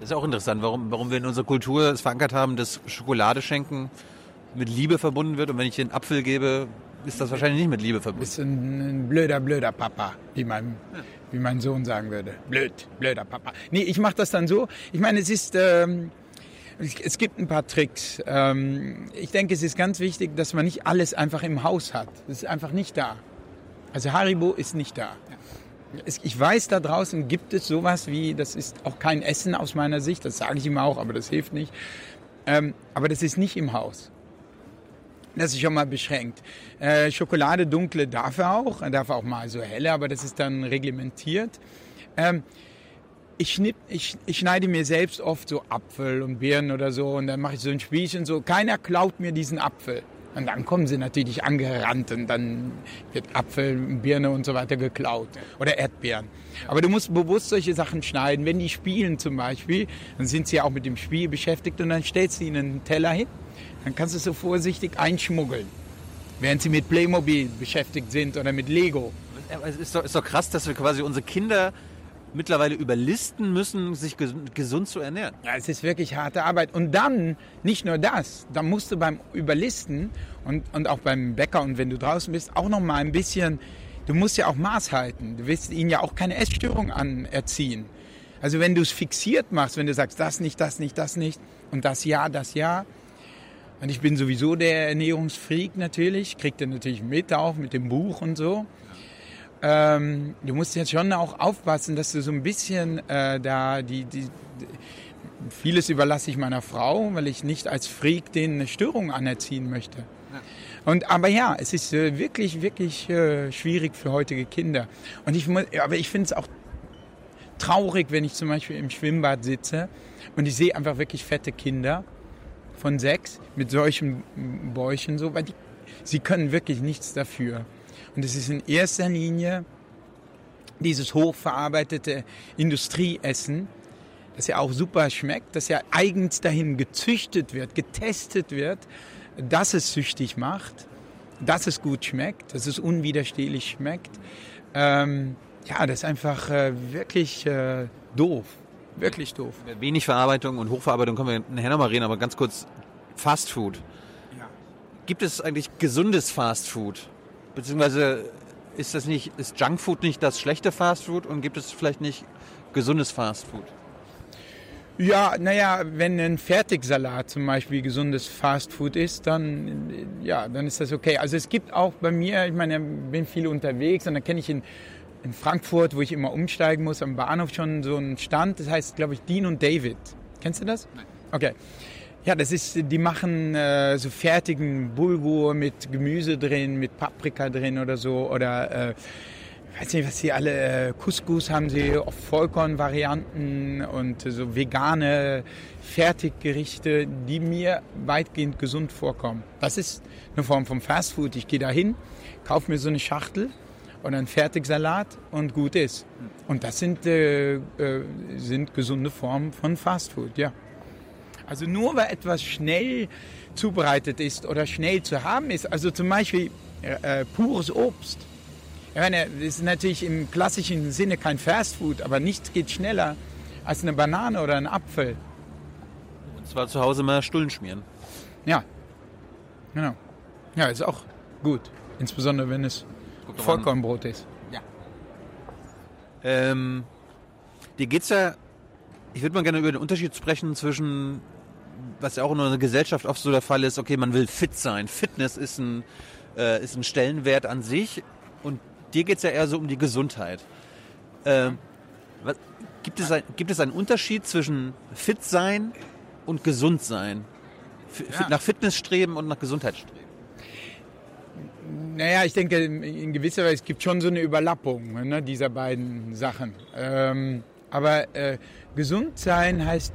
Das ist auch interessant, warum, warum wir in unserer Kultur es verankert haben, dass Schokolade schenken mit Liebe verbunden wird. Und wenn ich dir einen Apfel gebe, ist das wahrscheinlich nicht mit Liebe verbunden. Bist ein, ein blöder, blöder Papa, wie mein, wie mein Sohn sagen würde. Blöd, blöder Papa. Nee, ich mache das dann so. Ich meine, es ist... Ähm, es gibt ein paar Tricks. Ähm, ich denke, es ist ganz wichtig, dass man nicht alles einfach im Haus hat. Das ist einfach nicht da. Also Haribo ist nicht da. Ich weiß, da draußen gibt es sowas wie, das ist auch kein Essen aus meiner Sicht, das sage ich ihm auch, aber das hilft nicht. Ähm, aber das ist nicht im Haus. Das ist schon mal beschränkt. Äh, Schokolade dunkle darf er auch, er darf auch mal so helle, aber das ist dann reglementiert. Ähm, ich, schnipp, ich, ich schneide mir selbst oft so Apfel und Birnen oder so und dann mache ich so ein Spielchen so. Keiner klaut mir diesen Apfel. Und dann kommen sie natürlich angerannt und dann wird Apfel, Birne und so weiter geklaut. Oder Erdbeeren. Aber du musst bewusst solche Sachen schneiden. Wenn die spielen zum Beispiel, dann sind sie auch mit dem Spiel beschäftigt und dann stellst du ihnen einen Teller hin. Dann kannst du es so vorsichtig einschmuggeln. Während sie mit Playmobil beschäftigt sind oder mit Lego. Es ist doch, ist doch krass, dass wir quasi unsere Kinder mittlerweile überlisten müssen, sich gesund zu ernähren. Ja, es ist wirklich harte Arbeit. Und dann, nicht nur das, dann musst du beim Überlisten und, und auch beim Bäcker und wenn du draußen bist, auch noch mal ein bisschen, du musst ja auch Maß halten. Du willst ihnen ja auch keine Essstörung anerziehen. Also wenn du es fixiert machst, wenn du sagst, das nicht, das nicht, das nicht und das ja, das ja. Und ich bin sowieso der Ernährungsfreak natürlich, kriegt er natürlich mit auch mit dem Buch und so. Ähm, du musst jetzt schon auch aufpassen, dass du so ein bisschen äh, da die, die, vieles überlasse ich meiner Frau, weil ich nicht als Freak denen eine Störung anerziehen möchte. Und aber ja, es ist äh, wirklich wirklich äh, schwierig für heutige Kinder. Und ich muss, aber ich finde es auch traurig, wenn ich zum Beispiel im Schwimmbad sitze und ich sehe einfach wirklich fette Kinder von sechs mit solchen Bäuchen so, weil die, sie können wirklich nichts dafür. Und es ist in erster Linie dieses hochverarbeitete Industrieessen, das ja auch super schmeckt, das ja eigens dahin gezüchtet wird, getestet wird, dass es süchtig macht, dass es gut schmeckt, dass es unwiderstehlich schmeckt. Ähm, ja, das ist einfach äh, wirklich äh, doof. Wirklich doof. Wenig Verarbeitung und Hochverarbeitung können wir nachher nochmal reden, aber ganz kurz Fast Food. Ja. Gibt es eigentlich gesundes Fast Food? Beziehungsweise ist das nicht, ist Junkfood nicht das schlechte Fastfood und gibt es vielleicht nicht gesundes Fastfood? Ja, naja, wenn ein Fertigsalat zum Beispiel gesundes Fastfood ist, dann, ja, dann ist das okay. Also es gibt auch bei mir, ich meine, ich bin viel unterwegs und dann kenne ich in, in Frankfurt, wo ich immer umsteigen muss, am Bahnhof schon so einen Stand, das heißt, glaube ich, Dean und David. Kennst du das? Nein. Okay. Ja, das ist, die machen äh, so fertigen Bulgur mit Gemüse drin, mit Paprika drin oder so. Oder äh, weiß nicht, was sie alle, äh, Couscous haben sie, oft Vollkornvarianten und so vegane Fertiggerichte, die mir weitgehend gesund vorkommen. Das ist eine Form von Fastfood. Ich gehe da hin, kaufe mir so eine Schachtel und einen Fertigsalat und gut ist. Und das sind, äh, äh, sind gesunde Formen von Fastfood, ja. Also nur weil etwas schnell zubereitet ist oder schnell zu haben ist, also zum Beispiel äh, äh pures Obst. Ich meine, das ist natürlich im klassischen Sinne kein Fastfood, aber nichts geht schneller als eine Banane oder ein Apfel. Und zwar zu Hause mal Stullen schmieren. Ja, genau. Ja, ist auch gut. Insbesondere wenn es Vollkornbrot ist. Ja. Ähm, dir geht's ja, ich würde mal gerne über den Unterschied sprechen zwischen was ja auch in unserer Gesellschaft oft so der Fall ist, okay, man will fit sein. Fitness ist ein, äh, ist ein Stellenwert an sich und dir geht es ja eher so um die Gesundheit. Ähm, was, gibt, es ein, gibt es einen Unterschied zwischen fit sein und gesund sein? F ja. Nach Fitness streben und nach Gesundheit streben? Naja, ich denke, in gewisser Weise gibt es schon so eine Überlappung ne, dieser beiden Sachen. Ähm, aber äh, gesund sein heißt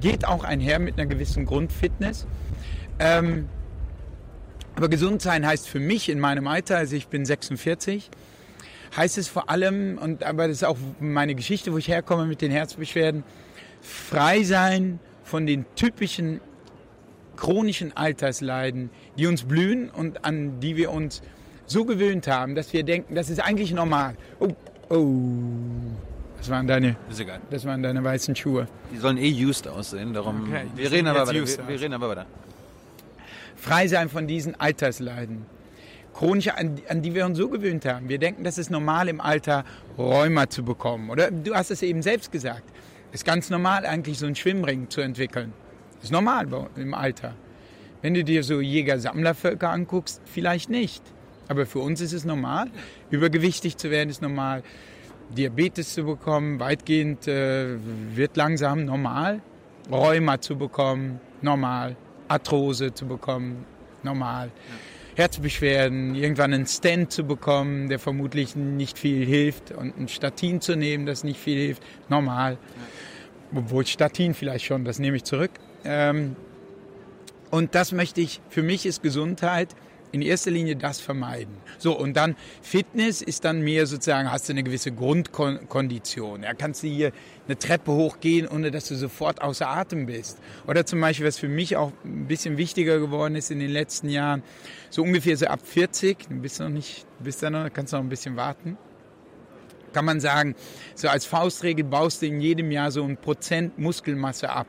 geht auch einher mit einer gewissen Grundfitness. Ähm, aber gesund sein heißt für mich in meinem Alter, also ich bin 46, heißt es vor allem, und aber das ist auch meine Geschichte, wo ich herkomme mit den Herzbeschwerden, frei sein von den typischen chronischen Altersleiden, die uns blühen und an die wir uns so gewöhnt haben, dass wir denken, das ist eigentlich normal. Oh, oh. Das waren deine, Ist egal. das waren deine weißen Schuhe. Die sollen eh used aussehen, darum. Okay, wir, reden aber weiter. used Wir, wir reden aber weiter. Frei sein von diesen Altersleiden. Chronische, an, an die wir uns so gewöhnt haben. Wir denken, das ist normal im Alter, Rheuma zu bekommen. Oder du hast es eben selbst gesagt. Ist ganz normal, eigentlich so einen Schwimmring zu entwickeln. Ist normal im Alter. Wenn du dir so Jäger-Sammlervölker anguckst, vielleicht nicht. Aber für uns ist es normal. Übergewichtig zu werden ist normal. Diabetes zu bekommen, weitgehend äh, wird langsam normal. Rheuma zu bekommen, normal. Arthrose zu bekommen, normal. Herzbeschwerden, irgendwann einen Stent zu bekommen, der vermutlich nicht viel hilft und ein Statin zu nehmen, das nicht viel hilft, normal. Obwohl Statin vielleicht schon, das nehme ich zurück. Ähm, und das möchte ich, für mich ist Gesundheit in erster Linie das vermeiden. So, und dann Fitness ist dann mehr sozusagen, hast du eine gewisse Grundkondition. Ja, kannst du hier eine Treppe hochgehen, ohne dass du sofort außer Atem bist. Oder zum Beispiel, was für mich auch ein bisschen wichtiger geworden ist in den letzten Jahren, so ungefähr so ab 40, du bist noch nicht, bist da noch, kannst noch ein bisschen warten kann man sagen, so als Faustregel baust du in jedem Jahr so ein Prozent Muskelmasse ab.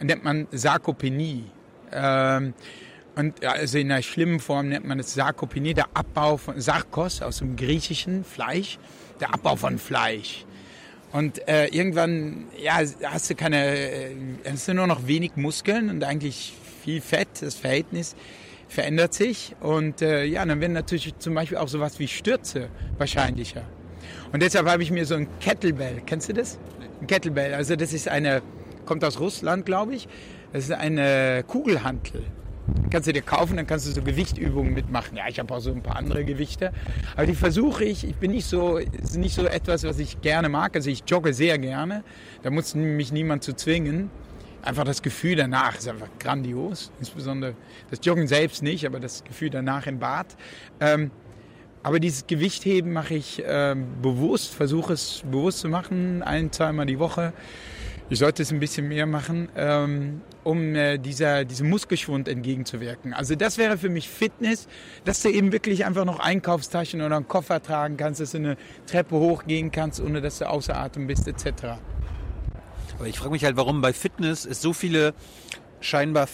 Nennt man Sarkopenie. Ähm, und also in einer schlimmen Form nennt man es Sarkopenie, der Abbau von Sarkos aus dem griechischen Fleisch, der Abbau von Fleisch. Und äh, irgendwann, ja, hast du keine, äh, hast du nur noch wenig Muskeln und eigentlich viel Fett. Das Verhältnis verändert sich und äh, ja, dann werden natürlich zum Beispiel auch sowas wie Stürze wahrscheinlicher. Und deshalb habe ich mir so ein Kettlebell, kennst du das? Ein Kettlebell, also das ist eine, kommt aus Russland, glaube ich. Das ist eine Kugelhantel. Kannst du dir kaufen, dann kannst du so Gewichtübungen mitmachen. Ja, ich habe auch so ein paar andere Gewichte. Aber die versuche ich, ich bin nicht so, ist nicht so etwas, was ich gerne mag. Also ich jogge sehr gerne. Da muss mich niemand zu zwingen. Einfach das Gefühl danach ist einfach grandios. Insbesondere das Joggen selbst nicht, aber das Gefühl danach im Bad. Ähm, aber dieses Gewichtheben mache ich ähm, bewusst, versuche es bewusst zu machen, ein, zweimal die Woche. Ich sollte es ein bisschen mehr machen, ähm, um äh, dieser, diesem Muskelschwund entgegenzuwirken. Also das wäre für mich Fitness, dass du eben wirklich einfach noch Einkaufstaschen oder einen Koffer tragen kannst, dass du eine Treppe hochgehen kannst, ohne dass du außer Atem bist, etc. Aber ich frage mich halt, warum bei Fitness es so viele scheinbar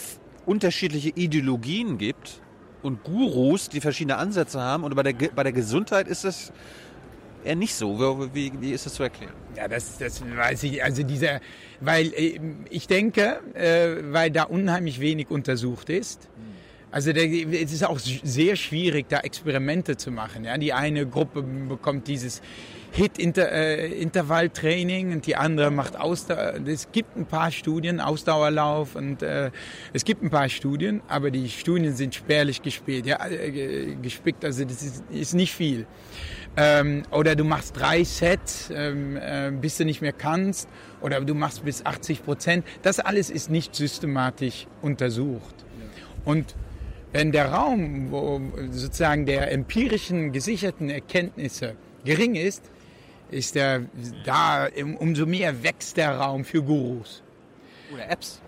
unterschiedliche Ideologien gibt und Gurus, die verschiedene Ansätze haben. Und bei der, bei der Gesundheit ist das eher nicht so. Wie, wie, ist das zu erklären? Ja, das, das weiß ich. Also dieser, weil äh, ich denke, äh, weil da unheimlich wenig untersucht ist. Also der, es ist auch sehr schwierig, da Experimente zu machen. Ja, die eine Gruppe bekommt dieses Hit-Intervalltraining und die andere macht Ausdauer. Es gibt ein paar Studien, Ausdauerlauf und äh, es gibt ein paar Studien, aber die Studien sind spärlich gespielt, ja, äh, gespickt. Also das ist, ist nicht viel. Ähm, oder du machst drei Sets, ähm, äh, bis du nicht mehr kannst, oder du machst bis 80 Prozent. Das alles ist nicht systematisch untersucht. Und wenn der Raum, wo sozusagen der empirischen gesicherten Erkenntnisse gering ist, ist der da umso mehr wächst der Raum für Gurus. Oder Apps.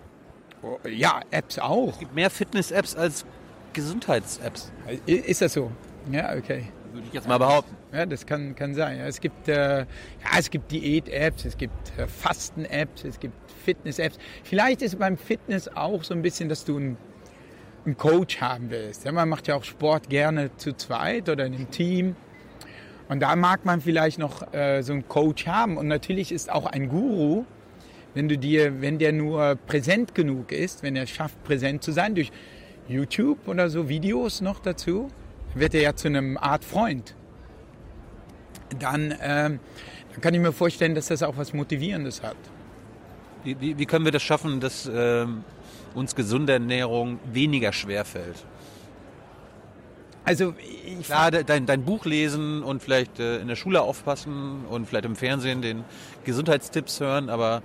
Ja, Apps auch. Es gibt mehr Fitness-Apps als Gesundheits-Apps, Ist das so? Ja, okay. Würde ich jetzt mal behaupten. Ja, das kann, kann sein. Ja, es gibt, äh, ja, es gibt Diät-Apps, es gibt äh, Fasten-Apps, es gibt Fitness-Apps. Vielleicht ist beim Fitness auch so ein bisschen, dass du einen, einen Coach haben willst. Ja, man macht ja auch Sport gerne zu zweit oder in einem Team. Und da mag man vielleicht noch äh, so einen Coach haben. Und natürlich ist auch ein Guru, wenn du dir, wenn der nur präsent genug ist, wenn er schafft, präsent zu sein, durch YouTube oder so Videos noch dazu, wird er ja zu einem Art Freund. Dann, ähm, dann kann ich mir vorstellen, dass das auch was Motivierendes hat. Wie, wie, wie können wir das schaffen, dass ähm, uns gesunde Ernährung weniger schwer fällt? Also ich Klar, de- dein, dein Buch lesen und vielleicht äh, in der Schule aufpassen und vielleicht im Fernsehen den Gesundheitstipps hören, aber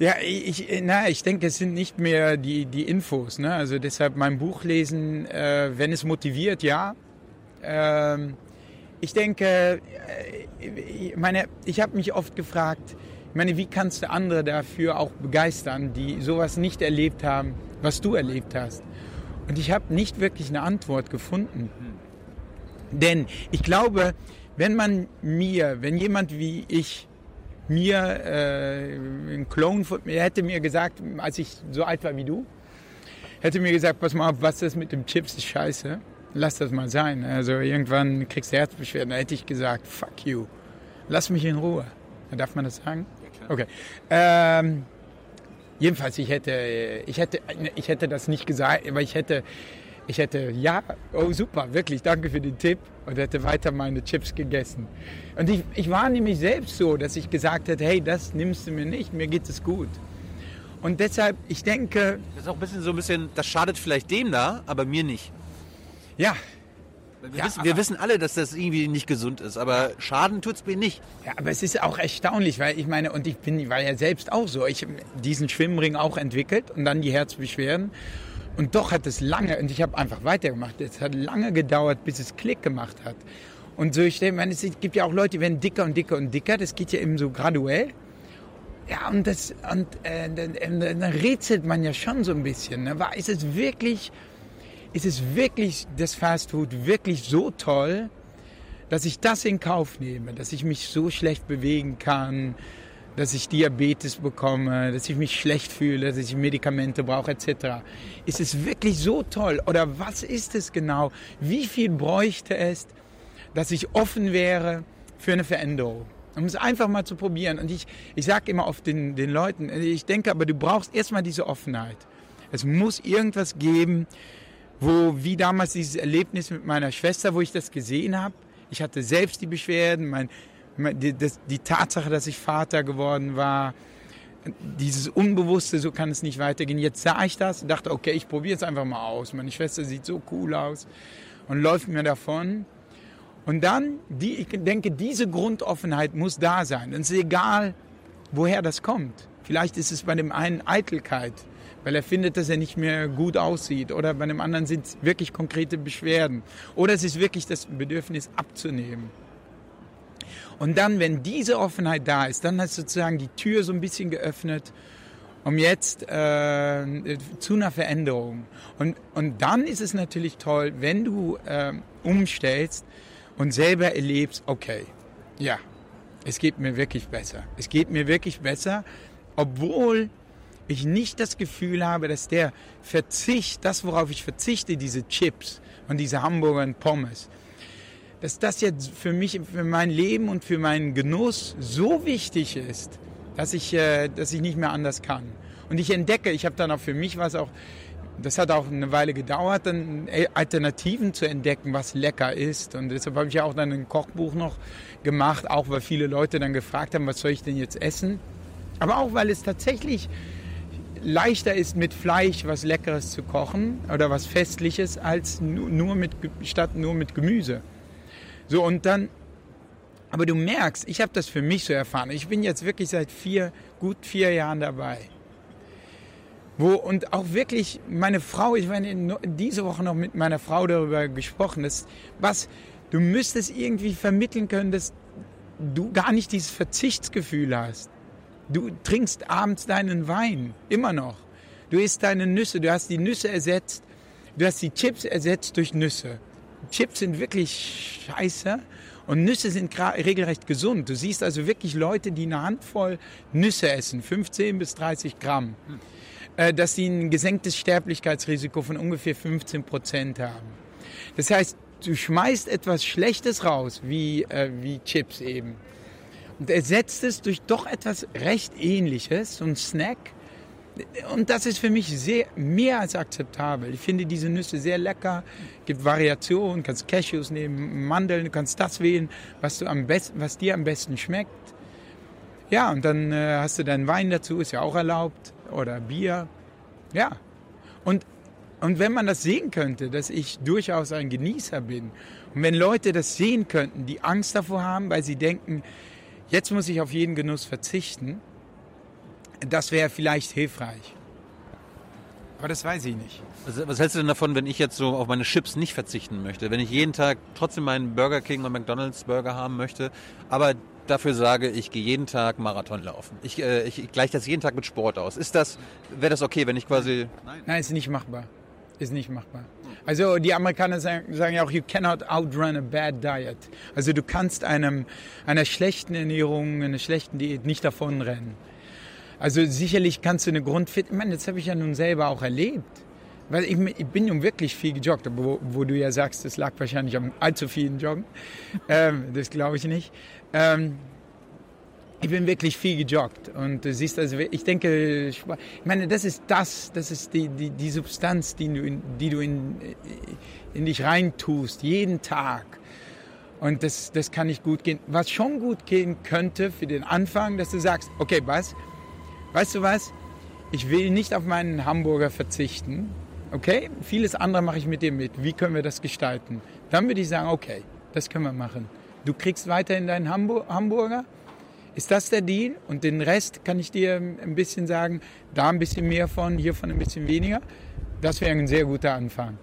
Ja, ich, na, ich denke, es sind nicht mehr die, die Infos. Ne? Also deshalb mein Buch lesen, äh, wenn es motiviert, ja. Ähm, ich denke, äh, ich meine, ich habe mich oft gefragt, Ich meine, wie kannst du andere dafür auch begeistern, die sowas nicht erlebt haben, was du erlebt hast? Und ich habe nicht wirklich eine Antwort gefunden. Denn ich glaube, wenn man mir, wenn jemand wie ich mir, äh, ein Clone von mir, hätte mir gesagt, als ich so alt war wie du, hätte mir gesagt, pass mal auf, was das mit dem Chips ist scheiße. Lass das mal sein. Also irgendwann kriegst du Herzbeschwerden. Da hätte ich gesagt, fuck you. Lass mich in Ruhe. Darf man das sagen? Okay. Ähm, jedenfalls, ich hätte, ich hätte, ich hätte das nicht gesagt, aber ich hätte, ich hätte, ja, oh super, wirklich, danke für den Tipp und hätte weiter meine Chips gegessen. Und ich, ich war nämlich selbst so, dass ich gesagt hätte, hey, das nimmst du mir nicht, mir geht es gut. Und deshalb, ich denke, Das ist auch ein bisschen so ein bisschen, das schadet vielleicht dem da, aber mir nicht. ja, Wir, Ja, wissen, wir wissen alle, dass das irgendwie nicht gesund ist, aber Schaden tut's mir nicht. Ja, aber es ist auch erstaunlich, weil ich meine, und ich bin, ich war ja selbst auch so. Ich habe diesen Schwimmring auch entwickelt und dann die Herzbeschwerden. Und doch hat es lange, und ich habe einfach weitergemacht, es hat lange gedauert, bis es Klick gemacht hat. Und so, ich denke, es gibt ja auch Leute, die werden dicker und dicker und dicker, das geht ja eben so graduell. Ja, und das, und äh, dann, dann, dann rätselt man ja schon so ein bisschen. Ne? War, ist es wirklich, ist es wirklich, das Fastfood wirklich so toll, dass ich das in Kauf nehme, dass ich mich so schlecht bewegen kann, dass ich Diabetes bekomme, dass ich mich schlecht fühle, dass ich Medikamente brauche etc. Ist es wirklich so toll oder was ist es genau? Wie viel bräuchte es, dass ich offen wäre für eine Veränderung? Um es einfach mal zu probieren. Und ich, ich sage immer oft den, den Leuten, ich denke aber, du brauchst erstmal diese Offenheit. Es muss irgendwas geben, wo, wie damals dieses Erlebnis mit meiner Schwester, wo ich das gesehen habe. Ich hatte selbst die Beschwerden, mein, die, das, die Tatsache, dass ich Vater geworden war, dieses Unbewusste, so kann es nicht weitergehen. Jetzt sah ich das und dachte, okay, ich probiere es einfach mal aus. Meine Schwester sieht so cool aus und läuft mir davon. Und dann, die, ich denke, diese Grundoffenheit muss da sein. Es ist egal, woher das kommt. Vielleicht ist es bei dem einen Eitelkeit, weil er findet, dass er nicht mehr gut aussieht. Oder bei dem anderen sind es wirklich konkrete Beschwerden. Oder es ist wirklich das Bedürfnis abzunehmen. Und dann, wenn diese Offenheit da ist, dann hast du sozusagen die Tür so ein bisschen geöffnet, um jetzt äh, zu einer Veränderung. Und, und dann ist es natürlich toll, wenn du äh, umstellst und selber erlebst, okay, ja, es geht mir wirklich besser. Es geht mir wirklich besser, obwohl ich nicht das Gefühl habe, dass der Verzicht, das worauf ich verzichte, diese Chips und diese Hamburger und Pommes, dass das jetzt für mich, für mein Leben und für meinen Genuss so wichtig ist, dass ich, äh, dass ich nicht mehr anders kann. Und ich entdecke, ich habe dann auch für mich was auch, das hat auch eine Weile gedauert, dann Alternativen zu entdecken, was lecker ist. Und deshalb habe ich ja auch dann ein Kochbuch noch gemacht, auch weil viele Leute dann gefragt haben, was soll ich denn jetzt essen? Aber auch weil es tatsächlich leichter ist, mit Fleisch was Leckeres zu kochen oder was Festliches, als nur mit, statt nur mit Gemüse. So, und dann, aber du merkst, ich habe das für mich so erfahren. Ich bin jetzt wirklich seit vier, gut vier Jahren dabei. Wo, und auch wirklich meine Frau, ich meine, diese Woche noch mit meiner Frau darüber gesprochen, dass, was, du müsstest irgendwie vermitteln können, dass du gar nicht dieses Verzichtsgefühl hast. Du trinkst abends deinen Wein, immer noch. Du isst deine Nüsse, du hast die Nüsse ersetzt, du hast die Chips ersetzt durch Nüsse. Chips sind wirklich scheiße und Nüsse sind regelrecht gesund. Du siehst also wirklich Leute, die eine Handvoll Nüsse essen, 15 bis 30 Gramm, äh, dass sie ein gesenktes Sterblichkeitsrisiko von ungefähr 15 Prozent haben. Das heißt, du schmeißt etwas Schlechtes raus, wie, äh, wie Chips eben, und ersetzt es durch doch etwas recht Ähnliches, so ein Snack. Und das ist für mich sehr, mehr als akzeptabel. Ich finde diese Nüsse sehr lecker, gibt Variationen, kannst Cashews nehmen, Mandeln, du kannst das wählen, was, du am besten, was dir am besten schmeckt. Ja, und dann äh, hast du deinen Wein dazu, ist ja auch erlaubt, oder Bier. Ja, und, und wenn man das sehen könnte, dass ich durchaus ein Genießer bin, und wenn Leute das sehen könnten, die Angst davor haben, weil sie denken, jetzt muss ich auf jeden Genuss verzichten, das wäre vielleicht hilfreich. Aber das weiß ich nicht. Was, was hältst du denn davon, wenn ich jetzt so auf meine Chips nicht verzichten möchte? Wenn ich jeden Tag trotzdem meinen Burger King und McDonalds Burger haben möchte, aber dafür sage, ich gehe jeden Tag Marathon laufen. Ich, äh, ich, ich gleiche das jeden Tag mit Sport aus. Ist das, wäre das okay, wenn ich quasi... Nein. Nein, ist nicht machbar. Ist nicht machbar. Also die Amerikaner sagen, sagen ja auch, you cannot outrun a bad diet. Also du kannst einem, einer schlechten Ernährung, einer schlechten Diät nicht davonrennen. Also sicherlich kannst du eine Grundfit... Ich meine, das habe ich ja nun selber auch erlebt. Weil ich, ich bin nun wirklich viel gejoggt, wo, wo, du ja sagst, das lag wahrscheinlich am allzu vielen Joggen. ähm, das glaube ich nicht. Ähm, ich bin wirklich viel gejoggt und du siehst also, ich denke, ich meine, das ist das, das ist die, die, die Substanz, die du, in, die du in, in dich reintust, jeden Tag. Und das, das kann nicht gut gehen. Was schon gut gehen könnte für den Anfang, dass du sagst, okay, was? Weißt du was? Ich will nicht auf meinen Hamburger verzichten. Okay? Vieles andere mache ich mit dir mit. Wie können wir das gestalten? Dann würde ich sagen, okay, das können wir machen. Du kriegst weiterhin deinen Hamburger ist das der Deal? Und den Rest kann ich dir ein bisschen sagen, da ein bisschen mehr von, hiervon ein bisschen weniger. Das wäre ein sehr guter Anfang.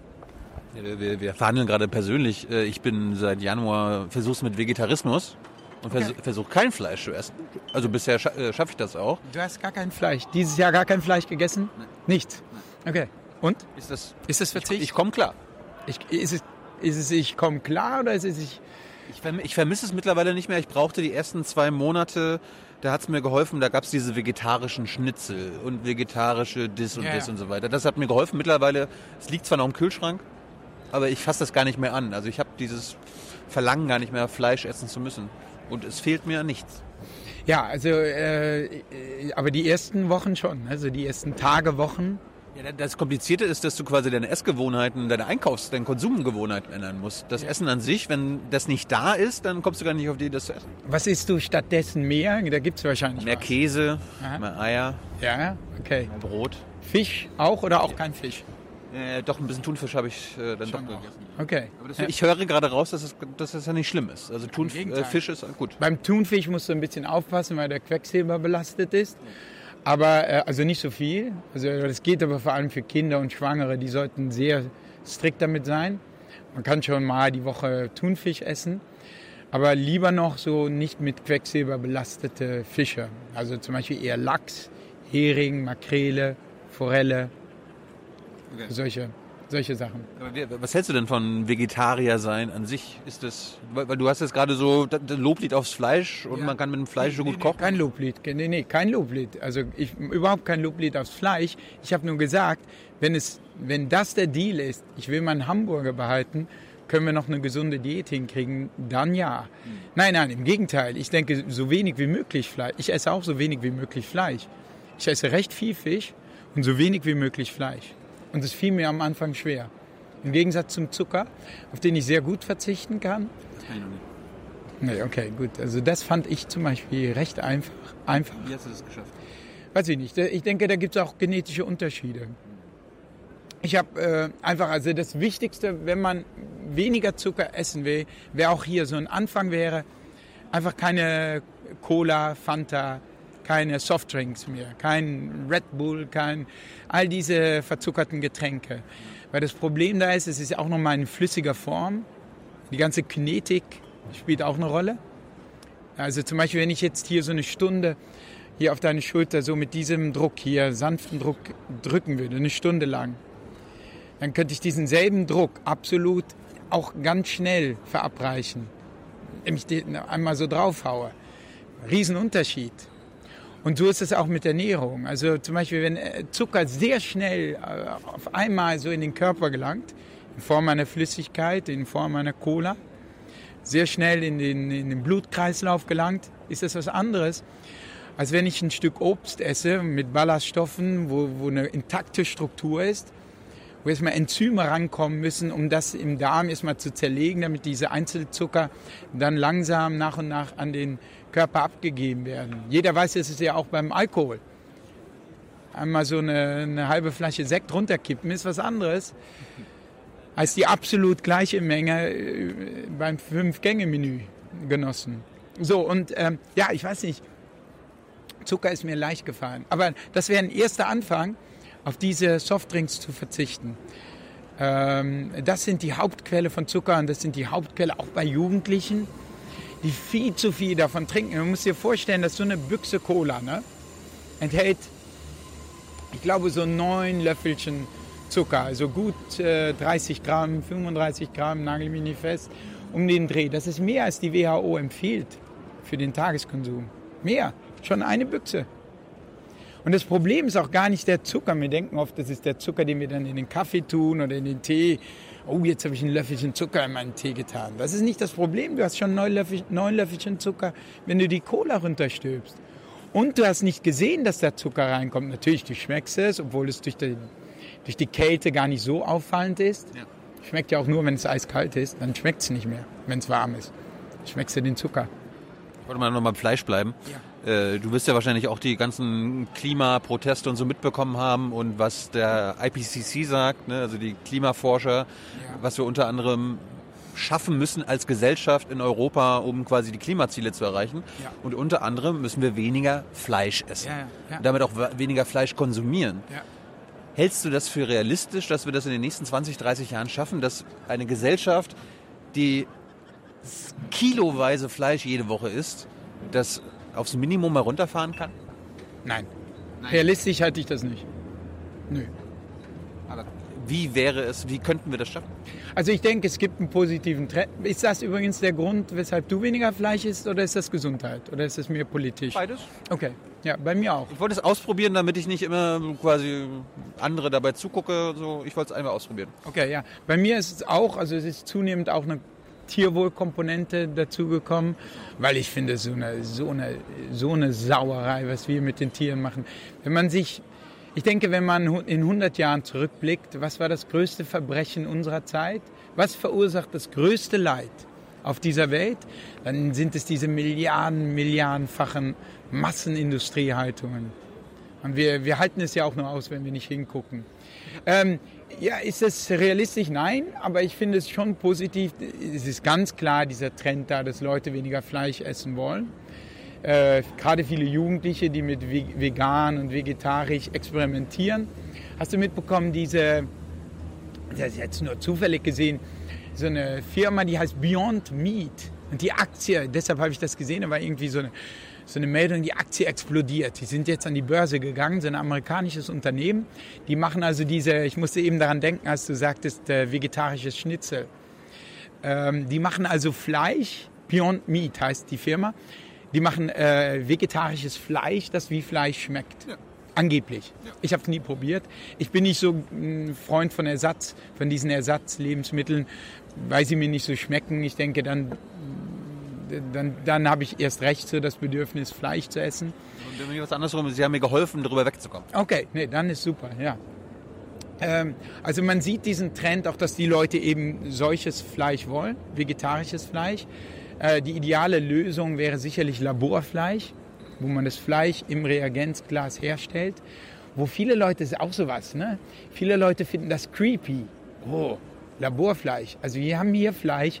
Ja, wir, wir, verhandeln gerade persönlich. Äh, ich bin seit Januar versuch's mit Vegetarismus und okay. versuche kein Fleisch zu essen. Also bisher äh, schaffe ich das auch. Du hast gar kein Fleisch. Dieses Jahr gar kein Fleisch gegessen? Nein. Nichts. Okay. Und? Ist das, ist das Verzicht? Ich, ich komme klar. Ich, ist, es, ist es ich komme klar oder ist es ich ich, verm ich vermisse es mittlerweile nicht mehr. Ich brauchte die ersten zwei Monate, da hat es mir geholfen, da gab es diese vegetarischen Schnitzel und vegetarische Dis und ja, Dis ja. und so weiter. Das hat mir geholfen. Mittlerweile, es liegt zwar noch im Kühlschrank, aber ich fasse das gar nicht mehr an. Also ich habe dieses Verlangen gar nicht mehr, Fleisch essen zu müssen. Und es fehlt mir nichts. Ja, also, äh, aber die ersten Wochen schon. Also die ersten Tage, Wochen ja, das Komplizierte ist, dass du quasi deine Essgewohnheiten, deine Einkaufs-, deine Konsumgewohnheiten ändern musst. Das ja. Essen an sich, wenn das nicht da ist, dann kommst du gar nicht auf die Idee, das zu essen. Was isst du stattdessen mehr? Da gibt es wahrscheinlich Mehr was. Käse, Aha. mehr Eier. Ja, okay. Mehr Brot. Fisch auch oder auch kein Fisch? Äh, doch, ein bisschen Thunfisch habe ich äh, dann Schon doch gegessen. Okay. Aber das, ja. Ich höre gerade raus, dass es, dass es ja nicht schlimm ist. Also Thunfisch äh, ist gut. Beim Thunfisch musst du ein bisschen aufpassen, weil der Quecksilber belastet ist. Aber äh, also nicht so viel. Also das geht aber vor allem für Kinder und Schwangere, die sollten sehr strikt damit sein. Man kann schon mal die Woche Thunfisch essen, aber lieber noch so nicht mit Quecksilber belastete Fische. Also zum Beispiel eher Lachs, Hering, Makrele, Forelle, okay. solche solche Sachen. was hältst du denn von Vegetarier sein an sich? Ist das, weil, du hast jetzt gerade so das Loblied aufs Fleisch und ja. man kann mit dem Fleisch so gut nee, kochen? Kein Loblied, nee, nee, kein Loblied. Also ich, überhaupt kein Loblied aufs Fleisch. Ich habe nur gesagt, wenn, es, wenn das der Deal ist, ich will meinen Hamburger behalten, können wir noch eine gesunde Diät hinkriegen, dann ja. Mhm. Nein, nein, im Gegenteil. Ich denke, so wenig wie möglich Fleisch. Ich esse auch so wenig wie möglich Fleisch. Ich esse recht viel Fisch und so wenig wie möglich Fleisch. Und es fiel mir am Anfang schwer. Im Gegensatz zum Zucker, auf den ich sehr gut verzichten kann. Nee, okay, gut. Also das fand ich zum Beispiel recht einfach. einfach. Wie hast du das geschafft? Weiß ich nicht. Ich denke, da gibt es auch genetische Unterschiede. Ich habe äh, einfach, also das Wichtigste, wenn man weniger Zucker essen will, wäre auch hier so ein Anfang wäre, einfach keine Cola, Fanta, keine Softdrinks mehr, kein Red Bull, kein all diese verzuckerten Getränke. Weil das Problem da ist, es ist auch noch mal in flüssiger Form. Die ganze Kinetik spielt auch eine Rolle. Also zum Beispiel, wenn ich jetzt hier so eine Stunde hier auf deine Schulter so mit diesem Druck hier, sanften Druck drücken würde, eine Stunde lang, dann könnte ich diesen selben Druck absolut auch ganz schnell verabreichen. Wenn ich den einmal so draufhaue. Riesenunterschied. Und so ist es auch mit Ernährung. Also zum Beispiel, wenn äh, Zucker sehr schnell äh, auf einmal so in den Körper gelangt, in Form einer Flüssigkeit, in Form einer Cola, sehr schnell in den, in den Blutkreislauf gelangt, ist das was anderes, als wenn ich ein Stück Obst esse mit Ballaststoffen, wo, wo eine intakte Struktur ist, wo erstmal Enzyme rankommen müssen, um das im Darm erstmal zu zerlegen, damit diese Einzelzucker dann langsam nach und nach an den Körper abgegeben werden. Jeder weiß, es ist ja auch beim Alkohol. Einmal so eine, eine halbe Flasche Sekt runterkippen ist was anderes als die absolut gleiche Menge äh, beim Fünf-Gänge-Menü genossen. So, und ähm, ja, ich weiß nicht, Zucker ist mir leicht gefallen. Aber das wäre ein erster Anfang. auf diese Softdrinks zu verzichten. Ähm, das sind die Hauptquelle von Zucker und das sind die Hauptquelle auch bei Jugendlichen, die viel zu viel davon trinken. Man muss sich vorstellen, dass so eine Büchse Cola ne, enthält, ich glaube, so neun Löffelchen Zucker, also gut äh, 30 Gramm, 35 Gramm, nagel mich nicht fest, um den Dreh. Das ist mehr, als die WHO empfiehlt für den Tageskonsum. Mehr, schon eine Büchse. Und das Problem ist auch gar nicht der Zucker. Wir denken oft, das ist der Zucker, den wir dann in den Kaffee tun oder in den Tee. Oh, jetzt habe ich ein Löffelchen Zucker in meinen Tee getan. Das ist nicht das Problem. Du hast schon neun, Löffel, neun Löffelchen Zucker, wenn du die Cola runterstülpst. Und du hast nicht gesehen, dass der Zucker reinkommt. Natürlich, du schmeckst es, obwohl es durch die, durch die Kälte gar nicht so auffallend ist. Ja. Schmeckt ja auch nur, wenn es eiskalt ist. Dann schmeckt es nicht mehr, wenn es warm ist. Schmeckst du den Zucker. Ich wollte mal noch beim Fleisch bleiben. Ja. Äh, du wirst ja wahrscheinlich auch die ganzen Klimaproteste und so mitbekommen haben und was der IPCC sagt, ne? also die Klimaforscher, ja. was wir unter anderem schaffen müssen als Gesellschaft in Europa, um quasi die Klimaziele zu erreichen. Ja. Und unter anderem müssen wir weniger Fleisch essen. Ja, und damit auch weniger Fleisch konsumieren. Hältst du das für realistisch, dass wir das in den nächsten 20, 30 Jahren schaffen, dass eine Gesellschaft, die kiloweise Fleisch jede Woche isst, das aufs Minimum herunterfahren kann? Nein. Nein. Realistisch halte ich das nicht. Nö. Aber wie wäre es, wie könnten wir das schaffen? Also ich denke, es gibt einen positiven Trend. Ist das übrigens der Grund, weshalb du weniger Fleisch isst oder ist das Gesundheit oder ist das mehr politisch? Beides. Okay, ja, bei mir auch. Ich wollte es ausprobieren, damit ich nicht immer quasi andere dabei zugucke. So, ich wollte es einmal ausprobieren. Okay, ja. Bei mir ist es auch, also es ist zunehmend auch eine Tierwohlkomponente dazugekommen, weil ich finde, so eine, so, eine, so eine Sauerei, was wir mit den Tieren machen. Wenn man sich, ich denke, wenn man in 100 Jahren zurückblickt, was war das größte Verbrechen unserer Zeit? Was verursacht das größte Leid auf dieser Welt? Dann sind es diese Milliarden, Milliardenfachen Massenindustriehaltungen. Und wir, wir halten es ja auch nur aus, wenn wir nicht hingucken. Ähm, ja, ist es realistisch? Nein, aber ich finde es schon positiv. Es ist ganz klar dieser Trend da, dass Leute weniger Fleisch essen wollen. Äh, gerade viele Jugendliche, die mit vegan und vegetarisch experimentieren. Hast du mitbekommen, diese, das ist jetzt nur zufällig gesehen, so eine Firma, die heißt Beyond Meat. Und die Aktie, deshalb habe ich das gesehen, da war irgendwie so eine so eine Meldung, die Aktie explodiert. Die sind jetzt an die Börse gegangen, so ein amerikanisches Unternehmen. Die machen also diese, ich musste eben daran denken, als du sagtest, äh, vegetarisches Schnitzel. Ähm, die machen also Fleisch, Beyond Meat heißt die Firma. Die machen äh, vegetarisches Fleisch, das wie Fleisch schmeckt. Ja. Angeblich. Ja. Ich habe es nie probiert. Ich bin nicht so ein Freund von Ersatz, von diesen Ersatzlebensmitteln, weil sie mir nicht so schmecken. Ich denke, dann dann, dann habe ich erst recht so das Bedürfnis, Fleisch zu essen. Und wenn was andersrum, Sie haben mir geholfen, darüber wegzukommen. Okay, nee, dann ist super, ja. Ähm, also man sieht diesen Trend auch, dass die Leute eben solches Fleisch wollen, vegetarisches Fleisch. Äh, die ideale Lösung wäre sicherlich Laborfleisch, wo man das Fleisch im Reagenzglas herstellt. Wo viele Leute, ist auch sowas, ne? Viele Leute finden das creepy. Oh, Laborfleisch. Also wir haben hier Fleisch,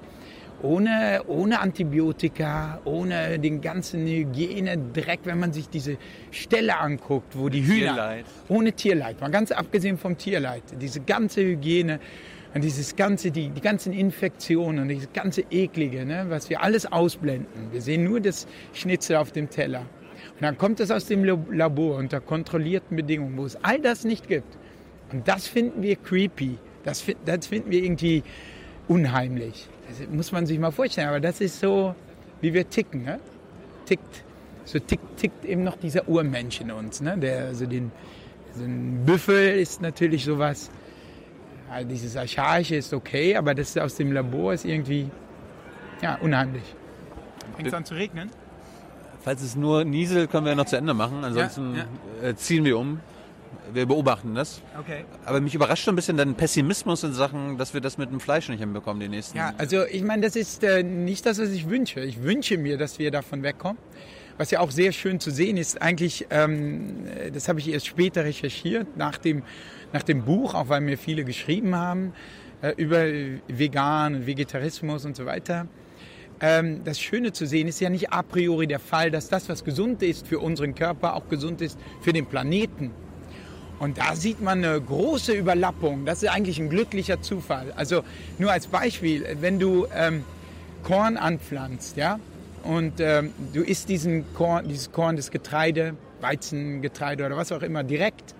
ohne, ohne Antibiotika, ohne den ganzen Hygienedreck, wenn man sich diese Stelle anguckt, wo die Hühner... Tierleid. Ohne Tierleid, mal ganz abgesehen vom Tierleid. Diese ganze Hygiene und dieses ganze, die, die ganzen Infektionen und dieses ganze Eklige, ne, was wir alles ausblenden. Wir sehen nur das Schnitzel auf dem Teller. Und dann kommt es aus dem Labor unter kontrollierten Bedingungen, wo es all das nicht gibt. Und das finden wir creepy. Das, das finden wir irgendwie unheimlich. Das muss man sich mal vorstellen, aber das ist so, wie wir ticken. Ne? Tickt, so tickt, tickt eben noch dieser Urmensch in uns. Ne? Der, also den, so ein Büffel ist natürlich sowas, also dieses Archaische ist okay, aber das aus dem Labor ist irgendwie ja, unheimlich. Fängt es an zu regnen? Falls es nur nieselt, können wir ja noch zu Ende machen. Ansonsten ja, ja. Äh, ziehen wir um wir beobachten das. Okay. Aber mich überrascht schon ein bisschen dein Pessimismus in Sachen, dass wir das mit dem Fleisch nicht hinbekommen, die nächsten. Ja, also ich meine, das ist äh, nicht das, was ich wünsche. Ich wünsche mir, dass wir davon wegkommen. Was ja auch sehr schön zu sehen ist, eigentlich, ähm, das habe ich erst später recherchiert, nach dem, nach dem Buch, auch weil mir viele geschrieben haben, äh, über Vegan und Vegetarismus und so weiter. Ähm, das Schöne zu sehen ist ja nicht a priori der Fall, dass das, was gesund ist für unseren Körper, auch gesund ist für den Planeten. Und da sieht man eine große Überlappung. Das ist eigentlich ein glücklicher Zufall. Also nur als Beispiel, wenn du ähm, Korn anpflanzt, ja, und ähm, du isst diesen Korn, dieses Korn, das Getreide, Weizengetreide oder was auch immer direkt,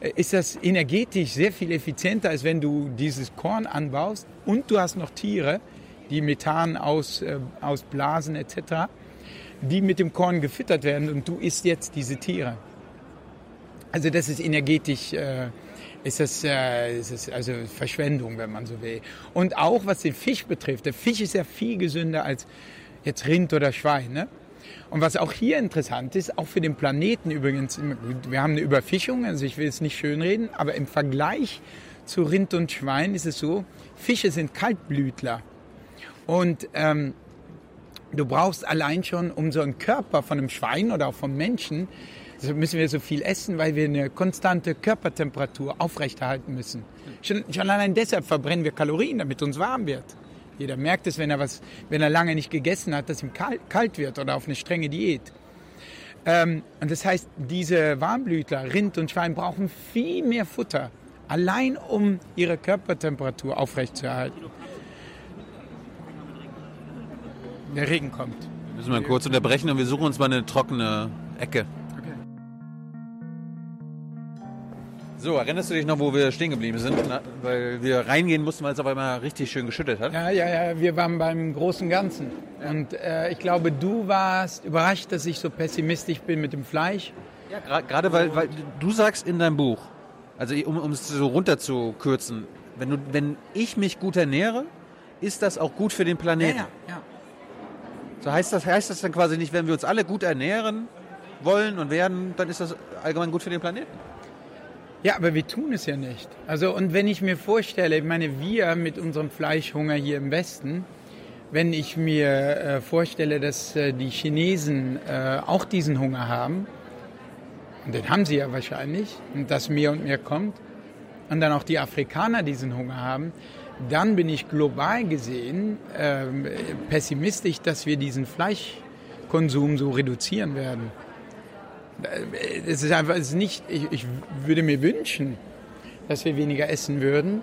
äh, ist das energetisch sehr viel effizienter, als wenn du dieses Korn anbaust und du hast noch Tiere, die Methan aus, äh, ausblasen etc., die mit dem Korn gefüttert werden und du isst jetzt diese Tiere. Also das ist energetisch, äh, ist das, äh, ist das also Verschwendung, wenn man so will. Und auch was den Fisch betrifft, der Fisch ist ja viel gesünder als jetzt Rind oder Schwein. Ne? Und was auch hier interessant ist, auch für den Planeten übrigens, wir haben eine Überfischung, also ich will es nicht schönreden, aber im Vergleich zu Rind und Schwein ist es so, Fische sind Kaltblütler. Und ähm, du brauchst allein schon, um so einen Körper von einem Schwein oder auch vom Menschen, müssen wir so viel essen, weil wir eine konstante Körpertemperatur aufrechterhalten müssen. Schon, schon allein deshalb verbrennen wir Kalorien, damit uns warm wird. Jeder merkt es, wenn er, was, wenn er lange nicht gegessen hat, dass ihm kalt, kalt wird oder auf eine strenge Diät. Ähm, und das heißt, diese Warmblütler, Rind und Schwein, brauchen viel mehr Futter, allein um ihre Körpertemperatur aufrechtzuerhalten. Der Regen kommt. Wir müssen mal kurz unterbrechen und wir suchen uns mal eine trockene Ecke. So, erinnerst du dich noch, wo wir stehen geblieben sind? Na, weil wir reingehen mussten, weil es auf einmal richtig schön geschüttet hat. Ja, ja, ja, wir waren beim großen Ganzen. Und äh, ich glaube, du warst überrascht, dass ich so pessimistisch bin mit dem Fleisch. Ja, gerade weil, weil du sagst in deinem Buch, also um, um es so runterzukürzen, wenn, du, wenn ich mich gut ernähre, ist das auch gut für den Planeten. Ja, ja, ja. So heißt das, heißt das dann quasi nicht, wenn wir uns alle gut ernähren wollen und werden, dann ist das allgemein gut für den Planeten? Ja, aber wir tun es ja nicht. Also, und wenn ich mir vorstelle, ich meine, wir mit unserem Fleischhunger hier im Westen, wenn ich mir äh, vorstelle, dass äh, die Chinesen äh, auch diesen Hunger haben, und den haben sie ja wahrscheinlich, und dass mehr und mehr kommt, und dann auch die Afrikaner diesen Hunger haben, dann bin ich global gesehen ähm, pessimistisch, dass wir diesen Fleischkonsum so reduzieren werden es ist einfach es ist nicht, ich, ich würde mir wünschen, dass wir weniger essen würden,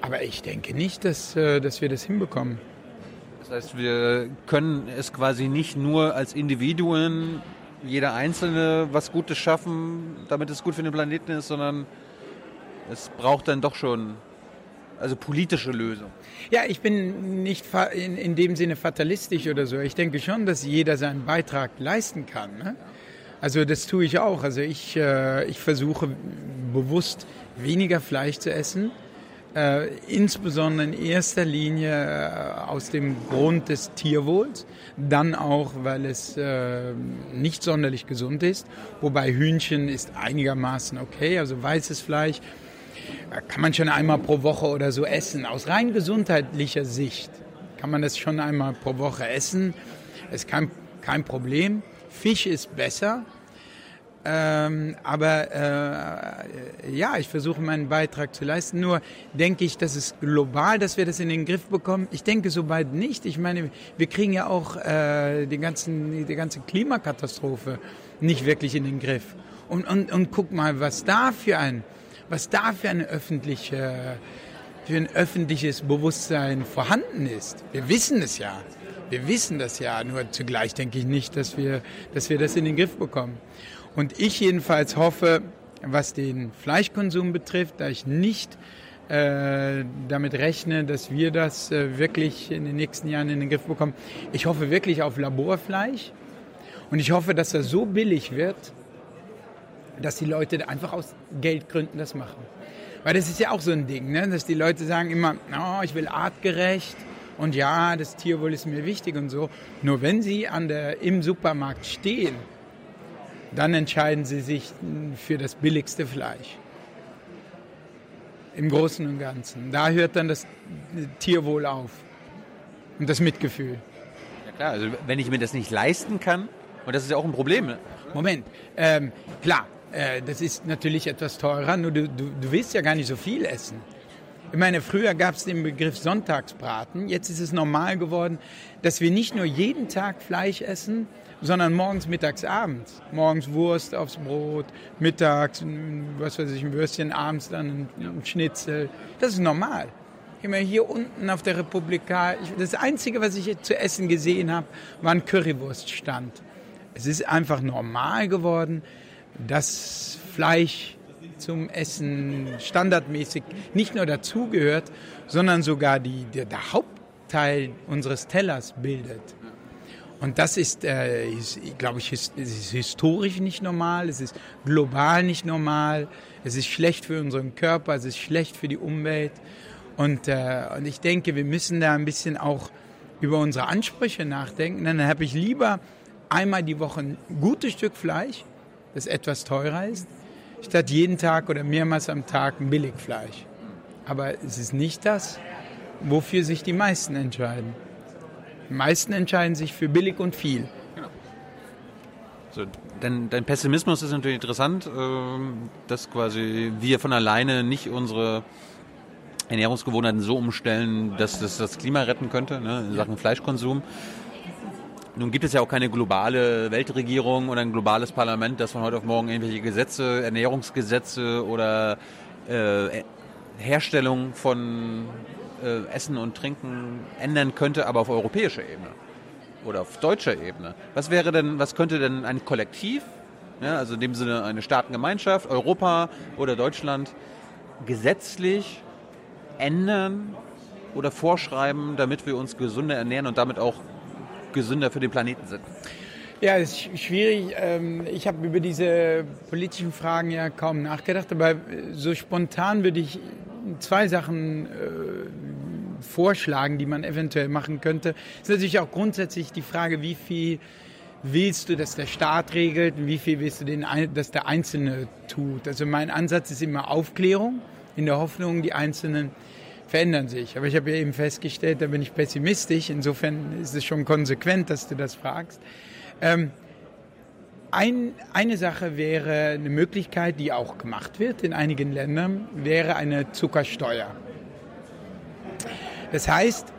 aber ich denke nicht, dass, äh, dass wir das hinbekommen. Das heißt, wir können es quasi nicht nur als Individuen, jeder Einzelne, was Gutes schaffen, damit es gut für den Planeten ist, sondern es braucht dann doch schon also politische Lösung. Ja, ich bin nicht in, in dem Sinne fatalistisch oder so. Ich denke schon, dass jeder seinen Beitrag leisten kann. Ne? Also das tue ich auch. Also ich, äh, ich versuche bewusst weniger Fleisch zu essen. Äh, insbesondere in erster Linie äh, aus dem Grund des Tierwohls, dann auch, weil es äh, nicht sonderlich gesund ist, wobei Hühnchen ist einigermaßen okay, also weißes Fleisch äh, kann man schon einmal pro Woche oder so essen. Aus rein gesundheitlicher Sicht kann man das schon einmal pro Woche essen, ist kein, kein Problem. Fisch ist besser. Ähm, aber äh, ja, ich versuche meinen Beitrag zu leisten. Nur denke ich, dass es global, dass wir das in den Griff bekommen. Ich denke soweit nicht. Ich meine, wir kriegen ja auch äh, die, ganzen, die ganze Klimakatastrophe nicht wirklich in den Griff. Und, und, und guck mal, was da für ein, was da für eine öffentliche, für ein öffentliches Bewusstsein vorhanden ist. Wir wissen es ja. Wir wissen das ja, nur zugleich denke ich nicht, dass wir, dass wir das in den Griff bekommen. Und ich jedenfalls hoffe, was den Fleischkonsum betrifft, da ich nicht äh, damit rechne, dass wir das äh, wirklich in den nächsten Jahren in den Griff bekommen. Ich hoffe wirklich auf Laborfleisch und ich hoffe, dass er so billig wird, dass die Leute einfach aus Geldgründen das machen. Weil das ist ja auch so ein Ding, ne? dass die Leute sagen immer, oh, ich will artgerecht und ja, das Tierwohl ist mir wichtig und so. Nur wenn sie an der, im Supermarkt stehen, dann entscheiden sie sich für das billigste Fleisch. Im Großen und Ganzen. Da hört dann das Tierwohl auf und das Mitgefühl. Ja klar, also wenn ich mir das nicht leisten kann, und das ist ja auch ein Problem. Ne? Moment, ähm, klar, äh, das ist natürlich etwas teurer, nur du, du, du willst ja gar nicht so viel essen. Ich meine, früher gab es den Begriff Sonntagsbraten. Jetzt ist es normal geworden, dass wir nicht nur jeden Tag Fleisch essen, sondern morgens, mittags, abends. Morgens Wurst aufs Brot, mittags, was weiß ich, ein Würstchen, abends dann ein Schnitzel. Das ist normal. Immer hier unten auf der Republika. Das Einzige, was ich zu essen gesehen habe, war ein Currywurststand. Es ist einfach normal geworden, dass Fleisch zum Essen standardmäßig nicht nur dazugehört, sondern sogar die, der, der Hauptteil unseres Tellers bildet. Und das ist, äh, ist glaube ich, ist, ist historisch nicht normal, es ist global nicht normal, es ist schlecht für unseren Körper, es ist schlecht für die Umwelt. Und, äh, und ich denke, wir müssen da ein bisschen auch über unsere Ansprüche nachdenken. Dann habe ich lieber einmal die Woche ein gutes Stück Fleisch, das etwas teurer ist, statt jeden Tag oder mehrmals am Tag ein Billigfleisch. Aber es ist nicht das, wofür sich die meisten entscheiden. Die meisten entscheiden sich für billig und viel. So, dein, dein Pessimismus ist natürlich interessant, ähm, dass quasi wir von alleine nicht unsere Ernährungsgewohnheiten so umstellen, dass das das Klima retten könnte, ne, in Sachen Fleischkonsum. Nun gibt es ja auch keine globale Weltregierung oder ein globales Parlament, das von heute auf morgen irgendwelche Gesetze, Ernährungsgesetze oder äh, Herstellung von äh, Essen und Trinken ändern könnte, aber auf europäischer Ebene oder auf deutscher Ebene. Was wäre denn, was könnte denn ein Kollektiv, ja, also in dem Sinne eine Staatengemeinschaft, Europa oder Deutschland, gesetzlich ändern oder vorschreiben, damit wir uns gesünder ernähren und damit auch gesünder für den Planeten sind? Ja, es ist schwierig. Ähm, ich habe über diese politischen Fragen ja kaum nachgedacht, aber so spontan würde ich zwei Sachen äh, vorschlagen, die man eventuell machen könnte. Es ist natürlich auch grundsätzlich die Frage, wie viel willst du, dass der Staat regelt und wie viel willst du, dass der Einzelne tut. Also mein Ansatz ist immer Aufklärung in der Hoffnung, die Einzelnen verändern sich. Aber ich habe ja eben festgestellt, da bin ich pessimistisch. Insofern ist es schon konsequent, dass du das fragst. Ähm, ein, eine Sache wäre eine Möglichkeit, die auch gemacht wird in einigen Ländern, wäre eine Zuckersteuer. Das heißt,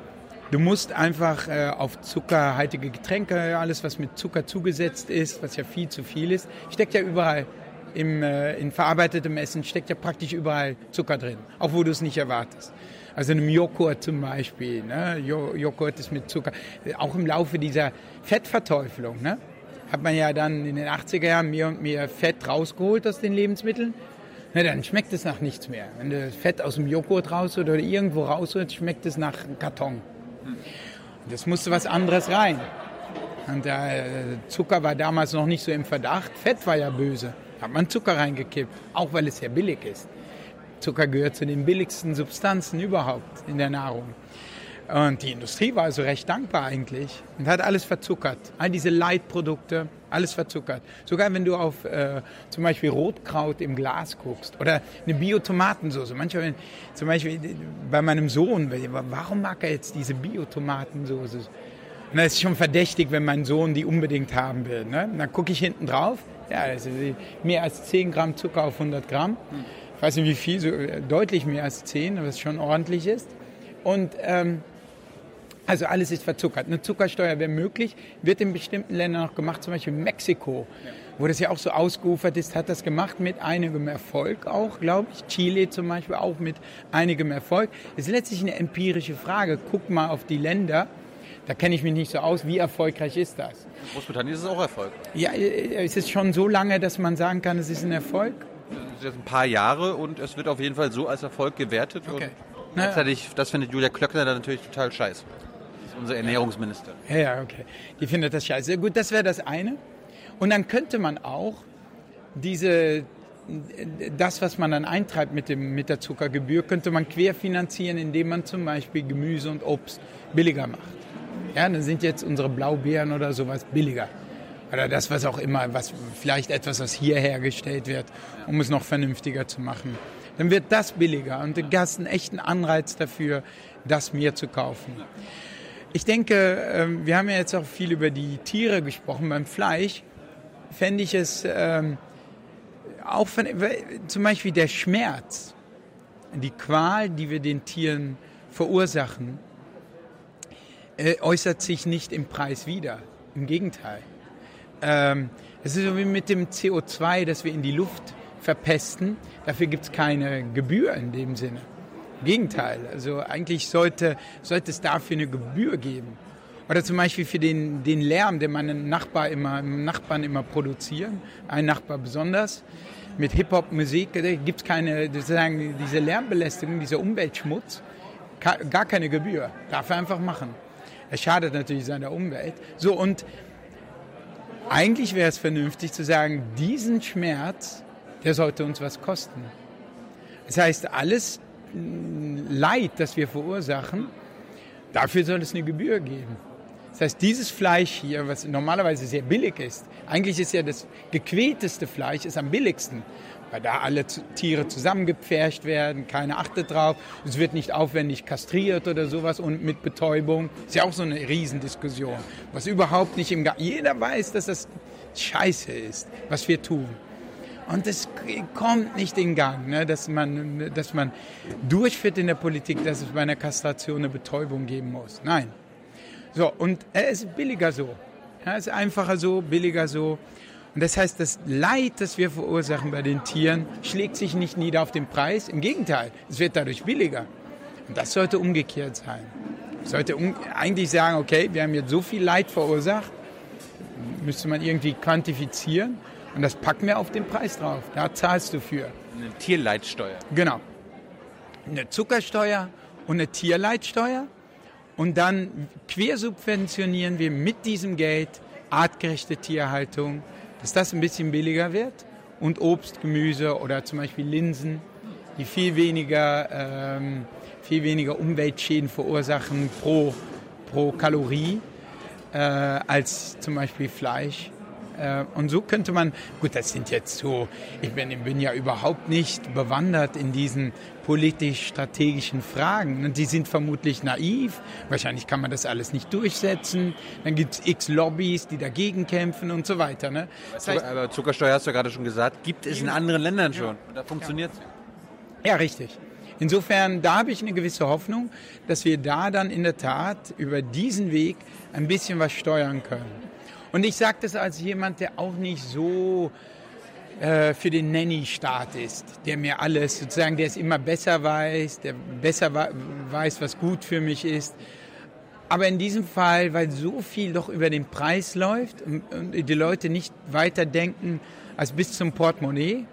du musst einfach äh, auf zuckerhaltige Getränke, alles was mit Zucker zugesetzt ist, was ja viel zu viel ist, steckt ja überall im, äh, in verarbeitetem Essen, steckt ja praktisch überall Zucker drin, auch wo du es nicht erwartest. Also in einem Joghurt zum Beispiel. Ne? Joghurt ist mit Zucker. Auch im Laufe dieser Fettverteufelung ne? hat man ja dann in den 80er Jahren mehr und mehr Fett rausgeholt aus den Lebensmitteln. Na, dann schmeckt es nach nichts mehr. Wenn du Fett aus dem Joghurt rausholst oder irgendwo rausholst, schmeckt es nach Karton. Und das musste was anderes rein. Und der Zucker war damals noch nicht so im Verdacht. Fett war ja böse. Da hat man Zucker reingekippt, auch weil es ja billig ist. Zucker gehört zu den billigsten Substanzen überhaupt in der Nahrung. Und die Industrie war also recht dankbar eigentlich und hat alles verzuckert. All diese Leitprodukte, alles verzuckert. Sogar wenn du auf äh, zum Beispiel Rotkraut im Glas guckst oder eine Biotomatensauce. Manchmal, zum Beispiel bei meinem Sohn, warum mag er jetzt diese Biotomatensauce? Und das ist schon verdächtig, wenn mein Sohn die unbedingt haben will. Ne? Dann gucke ich hinten drauf, ja, das ist mehr als 10 Gramm Zucker auf 100 Gramm. Hm weiß nicht wie viel, so äh, deutlich mehr als 10, was schon ordentlich ist. Und ähm, also alles ist verzuckert. Eine Zuckersteuer wäre möglich, wird in bestimmten Ländern noch gemacht, zum Beispiel Mexiko, ja. wo das ja auch so ausgeufert ist, hat das gemacht mit einigem Erfolg auch, glaube ich. Chile zum Beispiel auch mit einigem Erfolg. Das ist letztlich eine empirische Frage. Guck mal auf die Länder. Da kenne ich mich nicht so aus. Wie erfolgreich ist das? In Großbritannien ist es auch Erfolg. Ja, äh, ist es schon so lange, dass man sagen kann, es ist ein Erfolg? Jetzt ein paar Jahre und es wird auf jeden Fall so als Erfolg gewertet. Okay. Und gleichzeitig, das findet Julia Klöckner dann natürlich total scheiße. Das ist unser Ernährungsminister. Ja, ja, okay. Die findet das scheiße. Gut, das wäre das eine. Und dann könnte man auch diese, das, was man dann eintreibt mit, dem, mit der Zuckergebühr, könnte man querfinanzieren, indem man zum Beispiel Gemüse und Obst billiger macht. Ja, dann sind jetzt unsere Blaubeeren oder sowas billiger oder das, was auch immer, was vielleicht etwas, was hier hergestellt wird, um es noch vernünftiger zu machen. Dann wird das billiger und du hast einen echten Anreiz dafür, das mehr zu kaufen. Ich denke, ähm, wir haben ja jetzt auch viel über die Tiere gesprochen. Beim Fleisch fände ich es ähm, auch zum Beispiel der Schmerz die Qual, die wir den Tieren verursachen, äh, äußert sich nicht im Preis wieder. Im Gegenteil. Ähm, es ist so wie mit dem CO2, das wir in die Luft verpesten. Dafür gibt es keine Gebühr in dem Sinne. Im Gegenteil. Also eigentlich sollte, sollte es dafür eine Gebühr geben. Oder zum Beispiel für den, den Lärm, den meine Nachbar immer, Nachbarn immer produzieren. Ein Nachbar besonders. Mit Hip-Hop-Musik gibt es keine, sozusagen diese Lärmbelästigung, dieser Umweltschmutz, gar keine Gebühr. Darf er einfach machen. Er schadet natürlich seiner Umwelt. So, und eigentlich wäre es vernünftig zu sagen, diesen Schmerz, der sollte uns was kosten. Das heißt, alles Leid, das wir verursachen, dafür soll es eine Gebühr geben. Das heißt, dieses Fleisch hier, was normalerweise sehr billig ist, eigentlich ist ja das gequälteste Fleisch ist am billigsten, weil da alle Tiere zusammengepfercht werden, keiner achtet drauf, es wird nicht aufwendig kastriert oder sowas und mit Betäubung. Ist ja auch so eine Riesendiskussion, was überhaupt nicht im Garten, jeder weiß, dass das scheiße ist, was wir tun. Und es kommt nicht in Gang, ne, dass, man, dass man durchführt in der Politik, dass es bei einer Kastration eine Betäubung geben muss. Nein. So, und es ist billiger so. Es ist einfacher so, billiger so. Und das heißt, das Leid, das wir verursachen bei den Tieren, schlägt sich nicht nieder auf den Preis. Im Gegenteil, es wird dadurch billiger. Und das sollte umgekehrt sein. Ich sollte eigentlich sagen, okay, wir haben jetzt so viel Leid verursacht, müsste man irgendwie quantifizieren und das packen wir auf den Preis drauf. Da zahlst du für. Eine Tierleitsteuer. Genau. Eine Zuckersteuer und eine Tierleitsteuer. Und dann quersubventionieren wir mit diesem Geld artgerechte Tierhaltung, dass das ein bisschen billiger wird. Und Obst, Gemüse oder zum Beispiel Linsen, die viel weniger, ähm, viel weniger Umweltschäden verursachen pro, pro Kalorie äh, als zum Beispiel Fleisch. Äh, und so könnte man, gut, das sind jetzt so, ich bin, bin ja überhaupt nicht bewandert in diesen politisch-strategischen Fragen. Und die sind vermutlich naiv. Wahrscheinlich kann man das alles nicht durchsetzen. Dann gibt es x Lobbys, die dagegen kämpfen und so weiter. Ne? Das heißt, Aber Zuckersteuer hast du ja gerade schon gesagt, gibt es in anderen Ländern schon. Ja. Da funktioniert es. Ja. ja, richtig. Insofern, da habe ich eine gewisse Hoffnung, dass wir da dann in der Tat über diesen Weg ein bisschen was steuern können. Und ich sage das als jemand, der auch nicht so äh, für den Nanny-Staat ist, der mir alles sozusagen, der es immer besser weiß, der besser weiß, was gut für mich ist. Aber in diesem Fall, weil so viel doch über den Preis läuft und, und die Leute nicht weiter denken als bis zum Portemonnaie,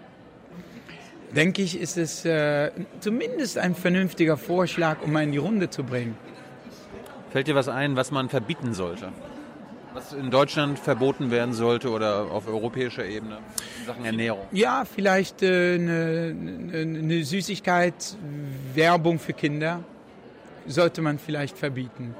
denke ich, ist es äh, zumindest ein vernünftiger Vorschlag, um mal in die Runde zu bringen. Fällt dir was ein, was man verbieten sollte? Was in Deutschland verboten werden sollte oder auf europäischer Ebene in Sachen Ernährung? Ja, vielleicht äh, eine, eine Süßigkeit, Werbung für Kinder sollte man vielleicht verbieten.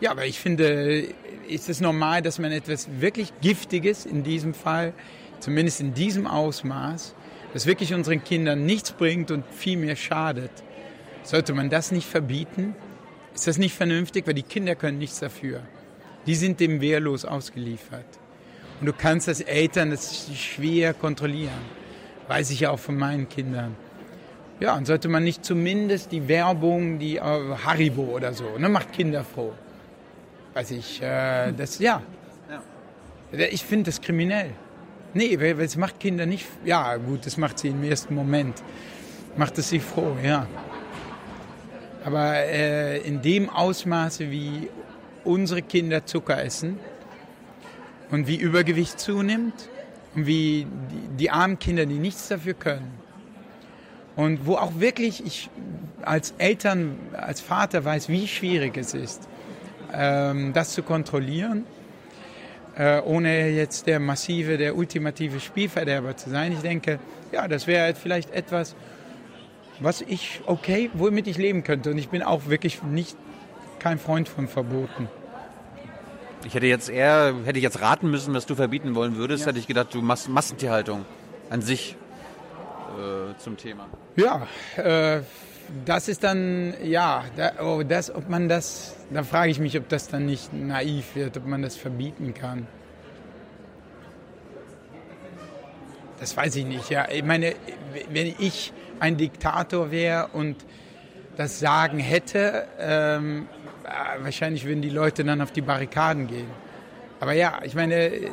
Ja, aber ich finde, ist es normal, dass man etwas wirklich Giftiges in diesem Fall, zumindest in diesem Ausmaß, das wirklich unseren Kindern nichts bringt und viel mehr schadet, sollte man das nicht verbieten? Ist das nicht vernünftig? Weil die Kinder können nichts dafür die sind dem wehrlos ausgeliefert. Und du kannst als Eltern das schwer kontrollieren. Weiß ich ja auch von meinen Kindern. Ja, und sollte man nicht zumindest die Werbung, die äh, Haribo oder so, ne, macht Kinder froh. Weiß ich, äh, das, ja. Ich finde das kriminell. Nee, weil es macht Kinder nicht, ja gut, das macht sie im ersten Moment. Macht es sie froh, ja. Aber äh, in dem Ausmaße, wie unsere Kinder Zucker essen und wie Übergewicht zunimmt und wie die, die armen Kinder, die nichts dafür können. Und wo auch wirklich ich als Eltern, als Vater weiß, wie schwierig es ist, ähm, das zu kontrollieren, äh, ohne jetzt der massive, der ultimative Spielverderber zu sein. Ich denke, ja, das wäre vielleicht etwas, was ich okay, womit ich leben könnte. Und ich bin auch wirklich nicht kein Freund von Verboten. Ich hätte jetzt eher, hätte ich jetzt raten müssen, was du verbieten wollen würdest, ja. hätte ich gedacht, du machst Massentierhaltung an sich äh, zum Thema. Ja, äh, das ist dann, ja, da, oh, das, ob man das, da frage ich mich, ob das dann nicht naiv wird, ob man das verbieten kann. Das weiß ich nicht. Ja, ich meine, wenn ich ein Diktator wäre und das Sagen hätte, ähm, wahrscheinlich würden die Leute dann auf die Barrikaden gehen. Aber ja, ich meine. Äh,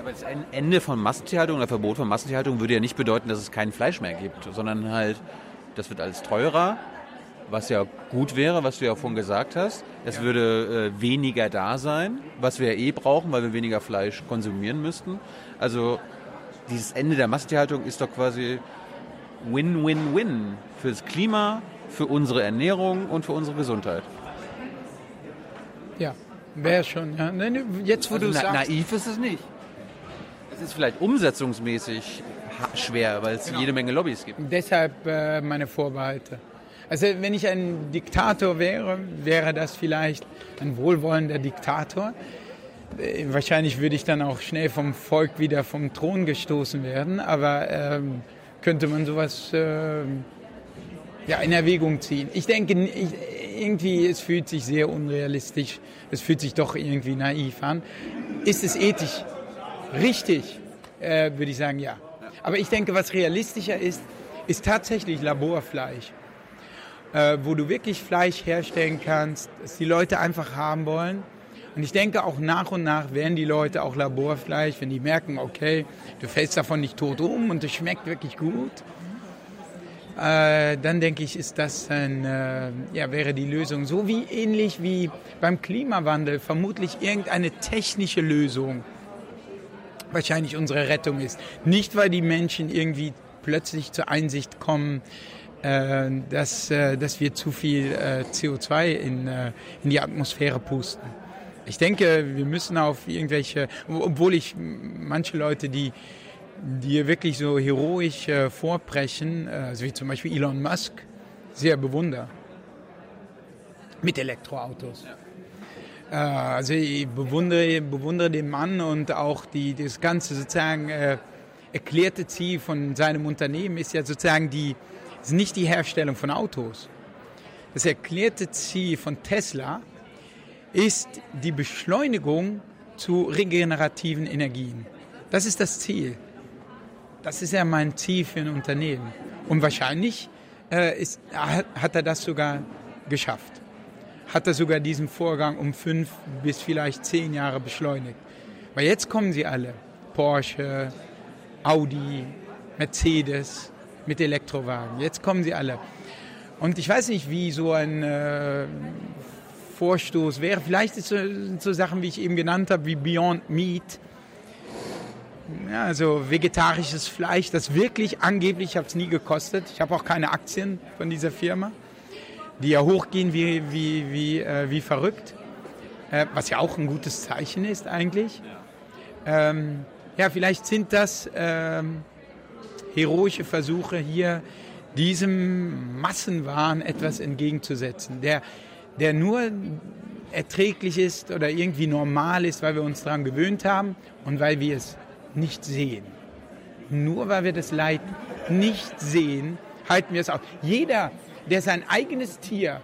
Aber das Ende von Massentierhaltung oder Verbot von Massentierhaltung würde ja nicht bedeuten, dass es kein Fleisch mehr gibt, sondern halt, das wird alles teurer, was ja gut wäre, was du ja vorhin gesagt hast. Es ja. würde äh, weniger da sein, was wir ja eh brauchen, weil wir weniger Fleisch konsumieren müssten. Also dieses Ende der Massentierhaltung ist doch quasi Win-Win-Win fürs Klima, für unsere Ernährung und für unsere Gesundheit. Ja, wäre schon. Ja. Jetzt, wo also du na, sagst. Naiv ist es nicht. Es ist vielleicht umsetzungsmäßig schwer, weil es ja. jede Menge Lobbys gibt. Deshalb äh, meine Vorbehalte. Also wenn ich ein Diktator wäre, wäre das vielleicht ein wohlwollender Diktator. Äh, wahrscheinlich würde ich dann auch schnell vom Volk wieder vom Thron gestoßen werden, aber ähm, könnte man sowas äh, ja, in Erwägung ziehen. Ich denke, ich, irgendwie, es fühlt sich sehr unrealistisch, es fühlt sich doch irgendwie naiv an. Ist es ethisch richtig? Äh, würde ich sagen, ja. Aber ich denke, was realistischer ist, ist tatsächlich Laborfleisch. Äh, wo du wirklich Fleisch herstellen kannst, das die Leute einfach haben wollen. Und ich denke, auch nach und nach werden die Leute auch Laborfleisch, wenn die merken, okay, du fällst davon nicht tot um und es schmeckt wirklich gut, dann denke ich, ist das ein, äh, ja, wäre die Lösung. So wie ähnlich wie beim Klimawandel vermutlich irgendeine technische Lösung wahrscheinlich unsere Rettung ist. Nicht, weil die Menschen irgendwie plötzlich zur Einsicht kommen, äh, dass, äh, dass wir zu viel äh, CO2 in, äh, in die Atmosphäre pusten. Ich denke, wir müssen auf irgendwelche, obwohl ich manche Leute, die die wirklich so heroisch äh, vorbrechen, äh, also wie zum Beispiel Elon Musk, sehr bewundere. Mit Elektroautos. Ja. Äh, also ich bewundere, bewundere den Mann und auch die, das ganze sozusagen äh, erklärte Ziel von seinem Unternehmen ist ja sozusagen die, ist nicht die Herstellung von Autos. Das erklärte Ziel von Tesla ist die Beschleunigung zu regenerativen Energien. Das ist das Ziel. Das ist ja mein Ziel für ein Unternehmen. Und wahrscheinlich äh, ist, hat er das sogar geschafft. Hat er sogar diesen Vorgang um fünf bis vielleicht zehn Jahre beschleunigt. Weil jetzt kommen sie alle. Porsche, Audi, Mercedes mit Elektrowagen. Jetzt kommen sie alle. Und ich weiß nicht, wie so ein äh, Vorstoß wäre. Vielleicht ist so, so Sachen, wie ich eben genannt habe, wie Beyond Meat ja, also vegetarisches Fleisch, das wirklich angeblich, ich habe es nie gekostet. Ich habe auch keine Aktien von dieser Firma, die ja hochgehen wie, wie, wie, äh, wie verrückt. Äh, was ja auch ein gutes Zeichen ist eigentlich. Ähm, ja, vielleicht sind das ähm, heroische Versuche hier, diesem Massenwahn etwas entgegenzusetzen, der, der nur erträglich ist oder irgendwie normal ist, weil wir uns daran gewöhnt haben und weil wir es nicht sehen. Nur weil wir das Leid nicht sehen, halten wir es auf. Jeder, der sein eigenes Tier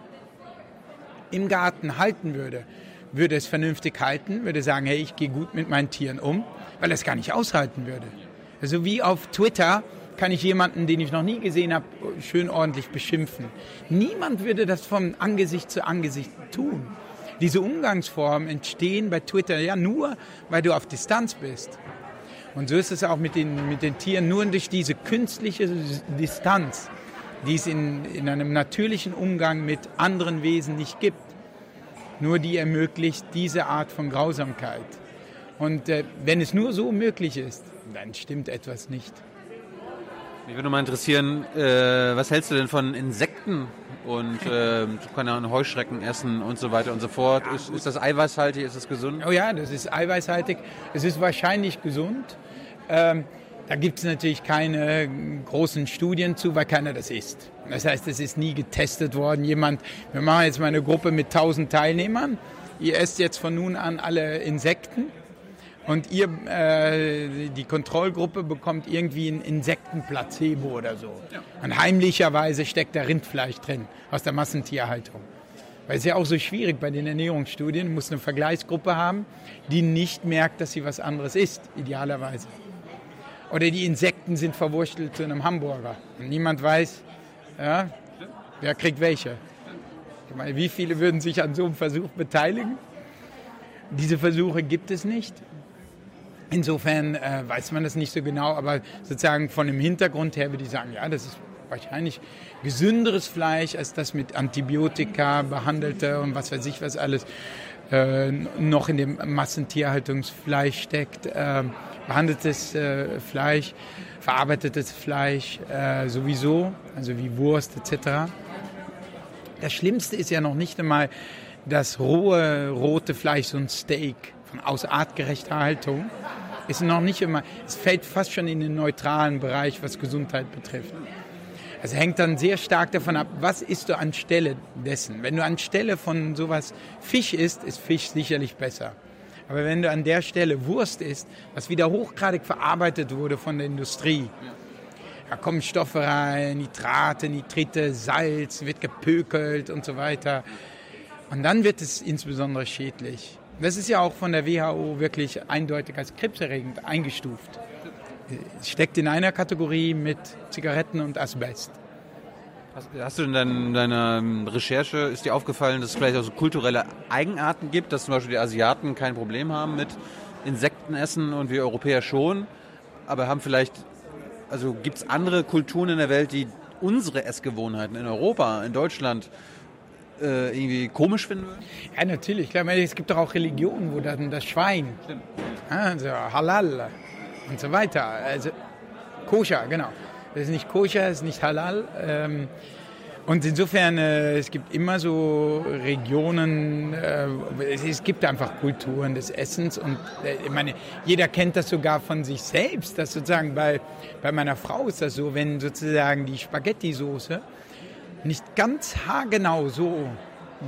im Garten halten würde, würde es vernünftig halten, würde sagen, hey, ich gehe gut mit meinen Tieren um, weil er es gar nicht aushalten würde. Also wie auf Twitter kann ich jemanden, den ich noch nie gesehen habe, schön ordentlich beschimpfen. Niemand würde das vom Angesicht zu Angesicht tun. Diese Umgangsformen entstehen bei Twitter ja nur, weil du auf Distanz bist. Und so ist es auch mit den, mit den Tieren. Nur durch diese künstliche Distanz, die es in, in einem natürlichen Umgang mit anderen Wesen nicht gibt, nur die ermöglicht diese Art von Grausamkeit. Und äh, wenn es nur so möglich ist, dann stimmt etwas nicht. Mich würde mal interessieren, äh, was hältst du denn von Insekten und äh, kann ja Heuschrecken essen und so weiter und so fort. Ist, ist das eiweißhaltig? Ist das gesund? Oh ja, das ist eiweißhaltig. Es ist wahrscheinlich gesund. Ähm, da gibt es natürlich keine großen Studien zu, weil keiner das isst. Das heißt, es ist nie getestet worden. Jemand, wir machen jetzt mal eine Gruppe mit 1000 Teilnehmern. Ihr esst jetzt von nun an alle Insekten und ihr, äh, die Kontrollgruppe bekommt irgendwie ein Insektenplacebo oder so. Ja. Und heimlicherweise steckt da Rindfleisch drin aus der Massentierhaltung. Weil es ja auch so schwierig bei den Ernährungsstudien, du musst eine Vergleichsgruppe haben, die nicht merkt, dass sie was anderes isst, idealerweise. Oder die Insekten sind verwurstelt zu einem Hamburger. Und niemand weiß, ja, wer kriegt welche. Ich meine, wie viele würden sich an so einem Versuch beteiligen? Diese Versuche gibt es nicht. Insofern äh, weiß man das nicht so genau, aber sozusagen von dem Hintergrund her würde ich sagen, ja, das ist wahrscheinlich gesünderes Fleisch als das mit Antibiotika behandelte und was weiß ich was alles äh, noch in dem Massentierhaltungsfleisch steckt. Äh, behandeltes äh, Fleisch, verarbeitetes Fleisch äh, sowieso, also wie Wurst etc. Das Schlimmste ist ja noch nicht einmal das rohe rote Fleisch, so ein Steak von aus artgerechter Haltung, ist noch nicht immer, es fällt fast schon in den neutralen Bereich, was Gesundheit betrifft. Es hängt dann sehr stark davon ab, was isst du anstelle dessen. Wenn du anstelle von sowas Fisch isst, ist Fisch sicherlich besser. Aber wenn du an der Stelle Wurst isst, was wieder hochgradig verarbeitet wurde von der Industrie, da kommen Stoffe rein, Nitrate, Nitrite, Salz, wird gepökelt und so weiter. Und dann wird es insbesondere schädlich. Das ist ja auch von der WHO wirklich eindeutig als krebserregend eingestuft. Es steckt in einer Kategorie mit Zigaretten und Asbest. Hast, du in dein, deiner Recherche, ist dir aufgefallen, dass es vielleicht auch so kulturelle Eigenarten gibt, dass zum Beispiel die Asiaten kein Problem haben mit Insektenessen und wir Europäer schon, aber haben vielleicht, also gibt es andere Kulturen in der Welt, die unsere Essgewohnheiten in Europa, in Deutschland äh, irgendwie komisch finden würden? Ja, natürlich. Klar, es gibt doch auch Religionen, wo dann das Schwein, Stimmt. also Halal und so weiter, also koscher, genau. Das ist nicht koscher, das ist nicht halal. Ähm, und insofern, äh, es gibt immer so Regionen, äh, es, es, gibt einfach Kulturen des Essens und äh, ich meine, jeder kennt das sogar von sich selbst, dass sozusagen bei, bei meiner Frau ist das so, wenn sozusagen die Spaghetti-Soße nicht ganz haargenau so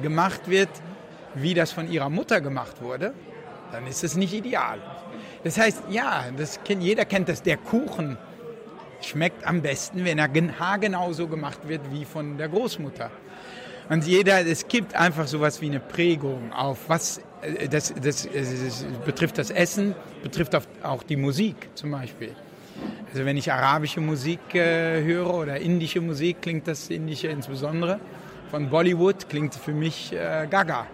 gemacht wird, wie das von ihrer Mutter gemacht wurde, dann ist es nicht ideal. Das heißt, ja, das kennt, jeder kennt das, der Kuchen schmeckt am besten, wenn er haargenau so gemacht wird wie von der Großmutter. Und jeder, es gibt einfach sowas wie eine Prägung auf was, äh, das, das, das betrifft das Essen, betrifft auch die Musik zum Beispiel. Also wenn ich arabische Musik äh, höre oder indische Musik, klingt das indische insbesondere. Von Bollywood klingt für mich äh, Gaga.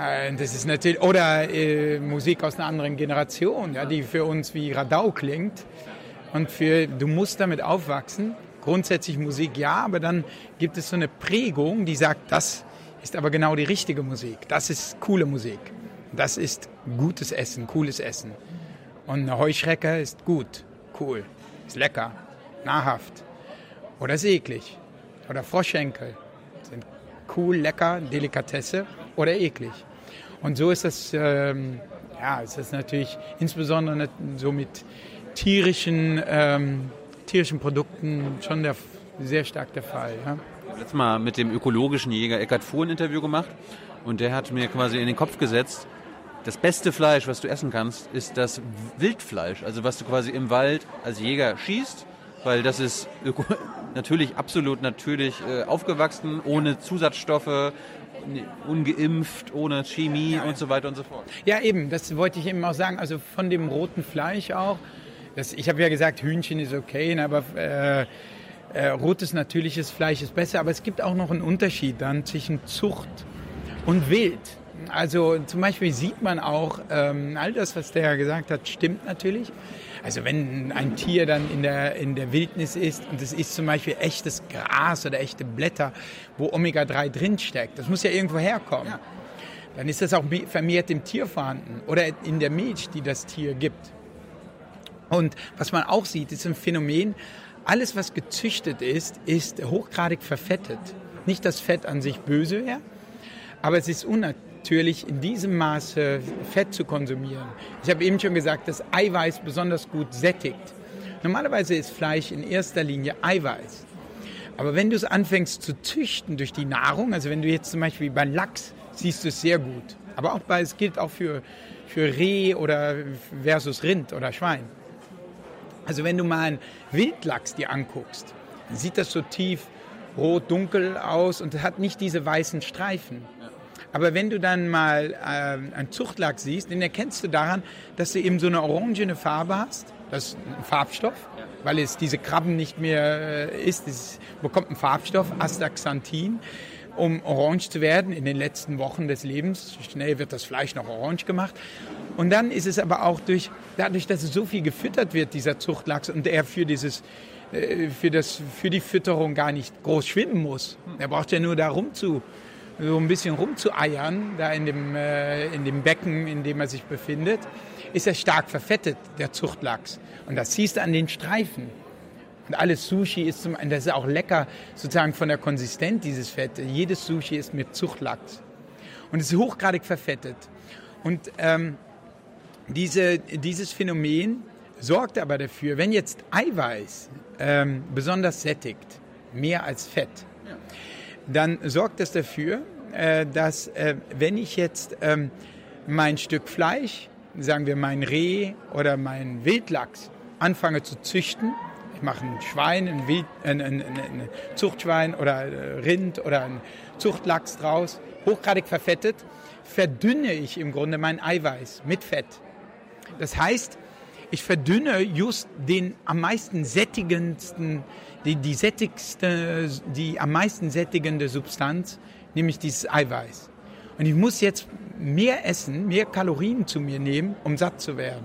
Äh, das ist natürlich oder äh, Musik aus einer anderen Generation, ja, die für uns wie Radau klingt. Und für du musst damit aufwachsen. Grundsätzlich Musik ja, aber dann gibt es so eine Prägung, die sagt, das ist aber genau die richtige Musik. Das ist coole Musik. Das ist gutes Essen, cooles Essen. Und eine Heuschrecke ist gut, cool, ist lecker, nahrhaft. Oder ist eklig. Oder Froschenkel sind cool, lecker, Delikatesse oder eklig. Und so ist das, ähm, ja, ist das natürlich insbesondere so mit tierischen, ähm, tierischen Produkten schon der, sehr stark der Fall. Ja. Letztes Mal mit dem ökologischen Jäger Eckhard Fuhr ein Interview gemacht und der hat mir quasi in den Kopf gesetzt, das beste Fleisch, was du essen kannst, ist das Wildfleisch. Also was du quasi im Wald als Jäger schießt, weil das ist natürlich absolut natürlich äh, aufgewachsen, ohne Zusatzstoffe, ungeimpft, ohne Chemie ja, und so weiter und so fort. Ja, eben, das wollte ich eben auch sagen. Also von dem roten Fleisch auch. Das, ich habe ja gesagt, Hühnchen ist okay, ne, aber äh, äh, rotes natürliches Fleisch ist besser. Aber es gibt auch noch einen Unterschied dann zwischen Zucht und Wild. Also zum Beispiel sieht man auch, ähm, all das, was der gesagt hat, stimmt natürlich. Also wenn ein Tier dann in der, in der Wildnis ist und es ist zum Beispiel echtes Gras oder echte Blätter, wo Omega-3 drinsteckt, das muss ja irgendwo herkommen. Ja. Dann ist das auch vermehrt im Tier vorhanden oder in der Milch, die das Tier gibt. Und was man auch sieht, ist ein Phänomen, alles was gezüchtet ist, ist hochgradig verfettet. Nicht, dass Fett an sich böse wäre, aber es ist unnatürlich natürlich in diesem Maße Fett zu konsumieren. Ich habe eben schon gesagt, dass Eiweiß besonders gut sättigt. Normalerweise ist Fleisch in erster Linie Eiweiß. Aber wenn du es anfängst zu züchten durch die Nahrung, also wenn du jetzt zum Beispiel beim Lachs siehst du es sehr gut. Aber auch bei, es gilt auch für, für Reh oder versus Rind oder Schwein. Also wenn du mal einen Wildlachs dir anguckst, dann sieht das so tief rot-dunkel aus und hat nicht diese weißen Streifen. Aber wenn du dann mal äh, einen Zuchtlachs siehst, den erkennst du daran, dass du eben so eine orangene Farbe hast. Das ist ein Farbstoff, weil es diese Krabben nicht mehr äh, ist. Es bekommt einen Farbstoff, Astaxanthin, um orange zu werden in den letzten Wochen des Lebens. Schnell wird das Fleisch noch orange gemacht. Und dann ist es aber auch durch, dadurch, dass es so viel gefüttert wird, dieser Zuchtlachs, und er für dieses äh, für, das, für die Fütterung gar nicht groß schwimmen muss. Er braucht ja nur da rum zu, so ein bisschen rumzueiern, da in dem, äh, in dem Becken, in dem er sich befindet, ist er stark verfettet, der Zuchtlachs. Und das siehst du an den Streifen. Und alles Sushi ist zum das ist auch lecker, sozusagen von der Konsistenz dieses Fett. Jedes Sushi ist mit Zuchtlachs. Und es ist hochgradig verfettet. Und ähm, diese, dieses Phänomen sorgt aber dafür, wenn jetzt Eiweiß ähm, besonders sättigt, mehr als Fett, dann sorgt das dafür, äh, dass äh, wenn ich jetzt ähm, mein Stück Fleisch, sagen wir mein Reh oder mein Wildlachs, anfange zu züchten, ich mache ein Schwein, ein, Wild, ein, ein, ein Zuchtschwein oder Rind oder ein Zuchtlachs draus, hochgradig verfettet, verdünne ich im Grunde mein Eiweiß mit Fett. Das heißt, ich verdünne just den am meisten sättigendsten, die, die sättigste, die am meisten sättigende Substanz, nämlich dieses Eiweiß. Und ich muss jetzt mehr essen, mehr Kalorien zu mir nehmen, um satt zu werden.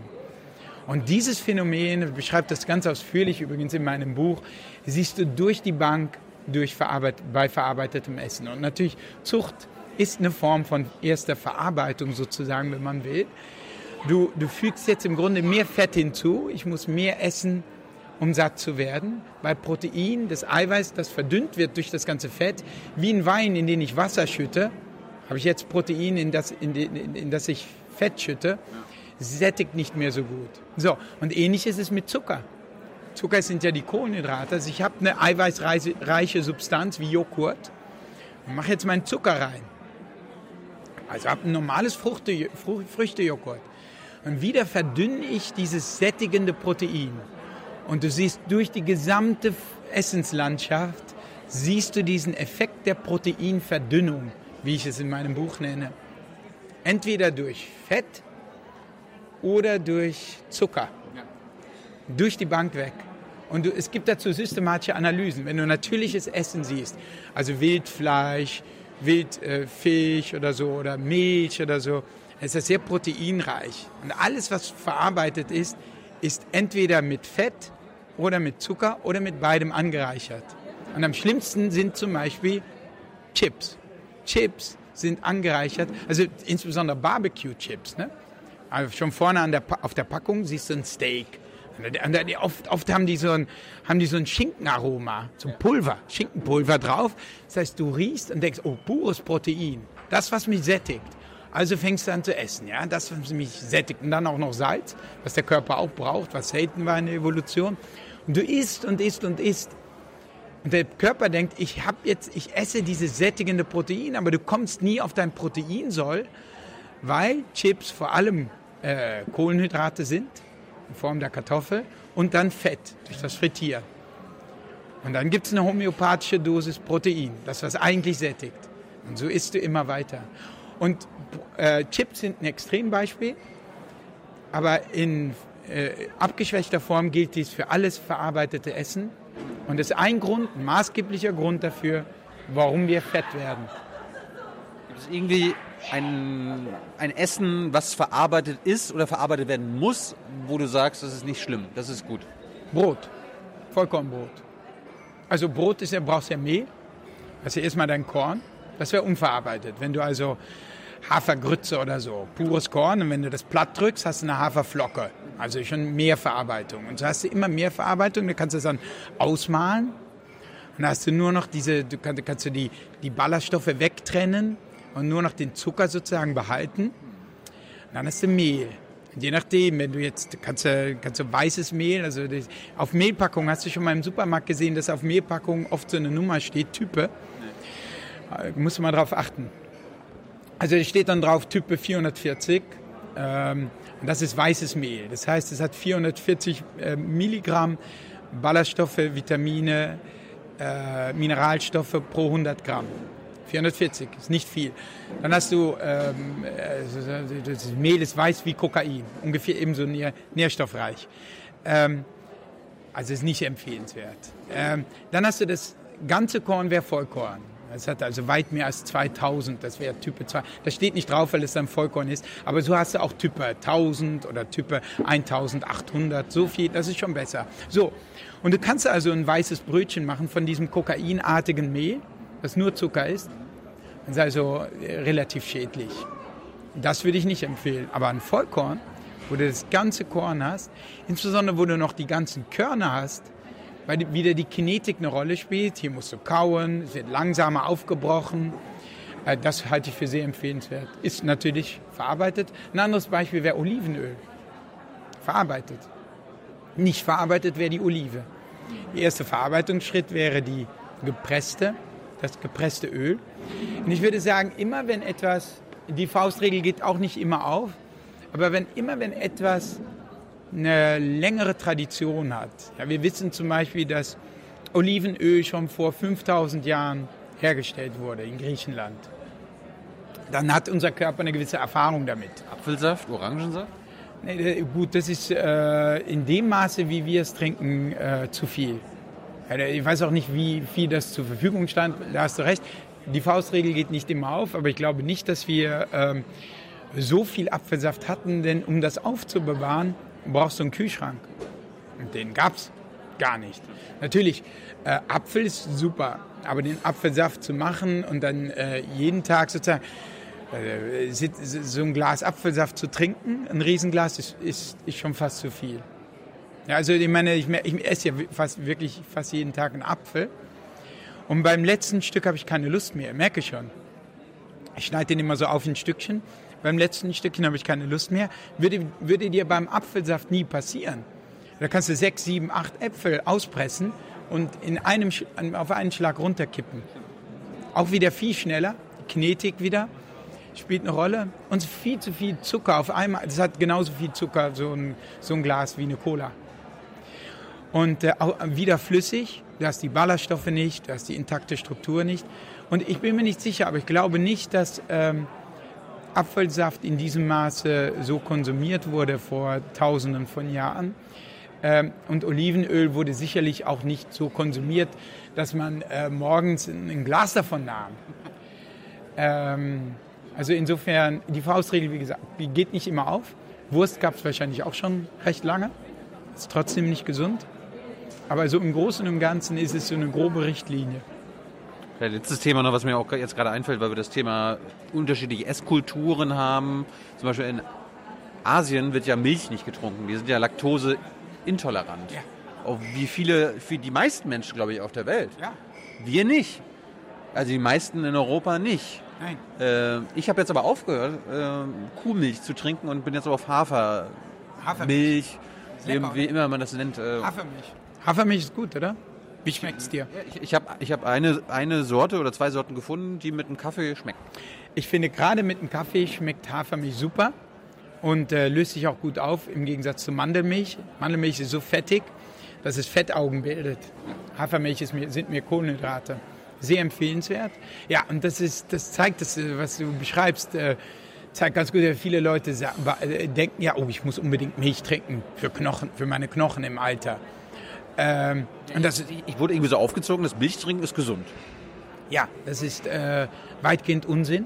Und dieses Phänomen, beschreibt das ganz ausführlich übrigens in meinem Buch, siehst du durch die Bank durch verarbeit, bei verarbeitetem Essen. Und natürlich Zucht ist eine Form von erster Verarbeitung sozusagen, wenn man will. Du, du fügst jetzt im Grunde mehr Fett hinzu. Ich muss mehr essen, um satt zu werden, weil Protein, das Eiweiß, das verdünnt wird durch das ganze Fett, wie ein Wein, in den ich Wasser schütte, habe ich jetzt Protein, in das, in, in, in das ich Fett schütte, sättigt nicht mehr so gut. So, und ähnlich ist es mit Zucker. Zucker sind ja die Kohlenhydrate. Also ich habe eine eiweißreiche Substanz wie Joghurt und mache jetzt meinen Zucker rein. Also habe ein normales Früchte, Früchtejoghurt. Und wieder verdünne ich dieses sättigende Protein. Und du siehst durch die gesamte Essenslandschaft, siehst du diesen Effekt der Proteinverdünnung, wie ich es in meinem Buch nenne. Entweder durch Fett oder durch Zucker. Durch die Bank weg. Und du, es gibt dazu systematische Analysen. Wenn du natürliches Essen siehst, also Wildfleisch, Wildfisch äh, oder so oder Milch oder so, es ist sehr proteinreich. Und alles, was verarbeitet ist, ist entweder mit Fett oder mit Zucker oder mit beidem angereichert. Und am schlimmsten sind zum Beispiel Chips. Chips sind angereichert, also insbesondere Barbecue-Chips. Ne? Also schon vorne an der, auf der Packung siehst du ein Steak. Oft, oft haben, die so ein, haben die so ein Schinkenaroma, so ein Pulver, Schinkenpulver drauf. Das heißt, du riechst und denkst, oh, pures Protein. Das, was mich sättigt. Also fängst du an zu essen, ja, das, was mich sättigt. Und dann auch noch Salz, was der Körper auch braucht, was selten war in der Evolution. Und du isst und isst und isst. Und der Körper denkt, ich habe jetzt, ich esse dieses sättigende Protein, aber du kommst nie auf dein Proteinsoll, weil Chips vor allem äh, Kohlenhydrate sind, in Form der Kartoffel, und dann Fett durch das Frittieren. Und dann gibt es eine homöopathische Dosis Protein, das was eigentlich sättigt. Und so isst du immer weiter. Und äh, Chips sind ein Extrembeispiel, aber in äh, abgeschwächter Form gilt dies für alles verarbeitete Essen. Und das ist ein Grund, ein maßgeblicher Grund dafür, warum wir fett werden. Gibt es irgendwie ein, ein Essen, was verarbeitet ist oder verarbeitet werden muss, wo du sagst, das ist nicht schlimm, das ist gut? Brot, Vollkornbrot. Also Brot ist ja, brauchst ja Mehl, also erstmal dein Korn, das wäre unverarbeitet. Wenn du also Hafergrütze oder so, pures Korn. Und wenn du das platt drückst, hast du eine Haferflocke. Also schon mehr Verarbeitung. Und so hast du immer mehr Verarbeitung. Du kannst das dann ausmalen. Und dann hast du nur noch diese, du kannst, kannst du die, die Ballaststoffe wegtrennen und nur noch den Zucker sozusagen behalten. Und dann hast du Mehl. Und je nachdem, wenn du jetzt, kannst du, kannst du weißes Mehl, also auf Mehlpackungen, hast du schon mal im Supermarkt gesehen, dass auf Mehlpackungen oft so eine Nummer steht, Type. Nee. Musst du mal drauf achten. Also es steht dann drauf Type 440. Ähm, und das ist weißes Mehl. Das heißt, es hat 440 äh, Milligramm Ballaststoffe, Vitamine, äh, Mineralstoffe pro 100 Gramm. 440 ist nicht viel. Dann hast du ähm, äh, das Mehl ist weiß wie Kokain, ungefähr ebenso nähr, nährstoffreich. Ähm, also ist nicht empfehlenswert. Ähm, dann hast du das ganze Korn wäre Vollkorn. Das hat also weit mehr als 2000, das wäre Type 2. Das steht nicht drauf, weil es dann Vollkorn ist. Aber so hast du auch Type 1000 oder Type 1800, so viel, das ist schon besser. So, und du kannst also ein weißes Brötchen machen von diesem kokainartigen Mehl, das nur Zucker ist. Das ist also relativ schädlich. Das würde ich nicht empfehlen. Aber ein Vollkorn, wo du das ganze Korn hast, insbesondere wo du noch die ganzen Körner hast, weil wieder die Kinetik eine Rolle spielt. Hier musst du kauen, es wird langsamer aufgebrochen. Äh, das halte ich für sehr empfehlenswert. Ist natürlich verarbeitet. Ein anderes Beispiel wäre Olivenöl. Verarbeitet. Nicht verarbeitet wäre die Olive. Der erste Verarbeitungsschritt wäre die gepresste, das gepresste Öl. Und ich würde sagen, immer wenn etwas, die Faustregel geht auch nicht immer auf, aber wenn immer wenn etwas eine längere Tradition hat. Ja, wir wissen zum Beispiel, dass Olivenöl schon vor 5000 Jahren hergestellt wurde in Griechenland. Dann hat unser Körper eine gewisse Erfahrung damit. Apfelsaft, Orangensaft? Nee, gut, das ist äh, in dem Maße, wie wir es trinken, äh, zu viel. Ich weiß auch nicht, wie viel das zur Verfügung stand. Da hast du recht. Die Faustregel geht nicht immer auf, aber ich glaube nicht, dass wir ähm, so viel Apfelsaft hatten, denn um das aufzubewahren, brauchst du einen Kühlschrank. Und den gab es gar nicht. Natürlich, äh, Apfel ist super, aber den Apfelsaft zu machen und dann äh, jeden Tag sozusagen äh, so ein Glas Apfelsaft zu trinken, ein Riesenglas, ist, ist, ist schon fast zu viel. Ja, also ich meine, ich, ich esse ja fast, wirklich fast jeden Tag einen Apfel. Und beim letzten Stück habe ich keine Lust mehr, merke ich schon. Ich schneide den immer so auf ein Stückchen beim letzten Stückchen habe ich keine Lust mehr. Würde, würde dir beim Apfelsaft nie passieren. Da kannst du sechs, sieben, acht Äpfel auspressen und in einem, auf einen Schlag runterkippen. Auch wieder viel schneller, Kinetik wieder spielt eine Rolle und viel zu viel Zucker auf einmal. Das hat genauso viel Zucker, so ein, so ein Glas wie eine Cola. Und äh, wieder flüssig, du hast die Ballaststoffe nicht, du hast die intakte Struktur nicht. Und ich bin mir nicht sicher, aber ich glaube nicht, dass ähm, Apfelsaft in diesem Maße so konsumiert wurde vor Tausenden von Jahren. Ähm, und Olivenöl wurde sicherlich auch nicht so konsumiert, dass man äh, morgens ein Glas davon nahm. Ähm, also insofern, die Faustregel, wie gesagt, die geht nicht immer auf. Wurst gab es wahrscheinlich auch schon recht lange. Ist trotzdem nicht gesund. Aber so im Großen und Ganzen ist es so eine grobe Richtlinie. Ja, letztes Thema noch, was mir auch jetzt gerade einfällt, weil wir das Thema unterschiedliche Esskulturen haben. Zum Beispiel in Asien wird ja Milch nicht getrunken. Die sind ja laktoseintolerant. Ja. Auch wie viele, wie die meisten Menschen, glaube ich, auf der Welt. Ja. Wir nicht. Also die meisten in Europa nicht. Nein. Äh, ich habe jetzt aber aufgehört, äh, Kuhmilch zu trinken und bin jetzt aber auf Hafer Hafermilch. Lecker, wie, wie, immer man das nennt. Äh, Hafermilch. Hafermilch ist gut, oder? Wie schmeckt es dir? Ich, ich habe ich hab eine, eine Sorte oder zwei Sorten gefunden, die mit dem Kaffee schmecken. Ich finde, gerade mit dem Kaffee schmeckt Hafermilch super und äh, löst sich auch gut auf im Gegensatz zu Mandelmilch. Mandelmilch ist so fettig, dass es Fettaugen bildet. Hafermilch ist mir, sind mir Kohlenhydrate. Sehr empfehlenswert. Ja, und das, ist, das zeigt, das, was du beschreibst, äh, zeigt ganz gut, dass viele Leute sagen, äh, denken, ja, oh, ich muss unbedingt Milch trinken für Knochen, für meine Knochen im Alter. Ähm, und das, ich wurde irgendwie so aufgezogen, das Milchtrinken ist gesund. Ja, das ist äh, weitgehend Unsinn.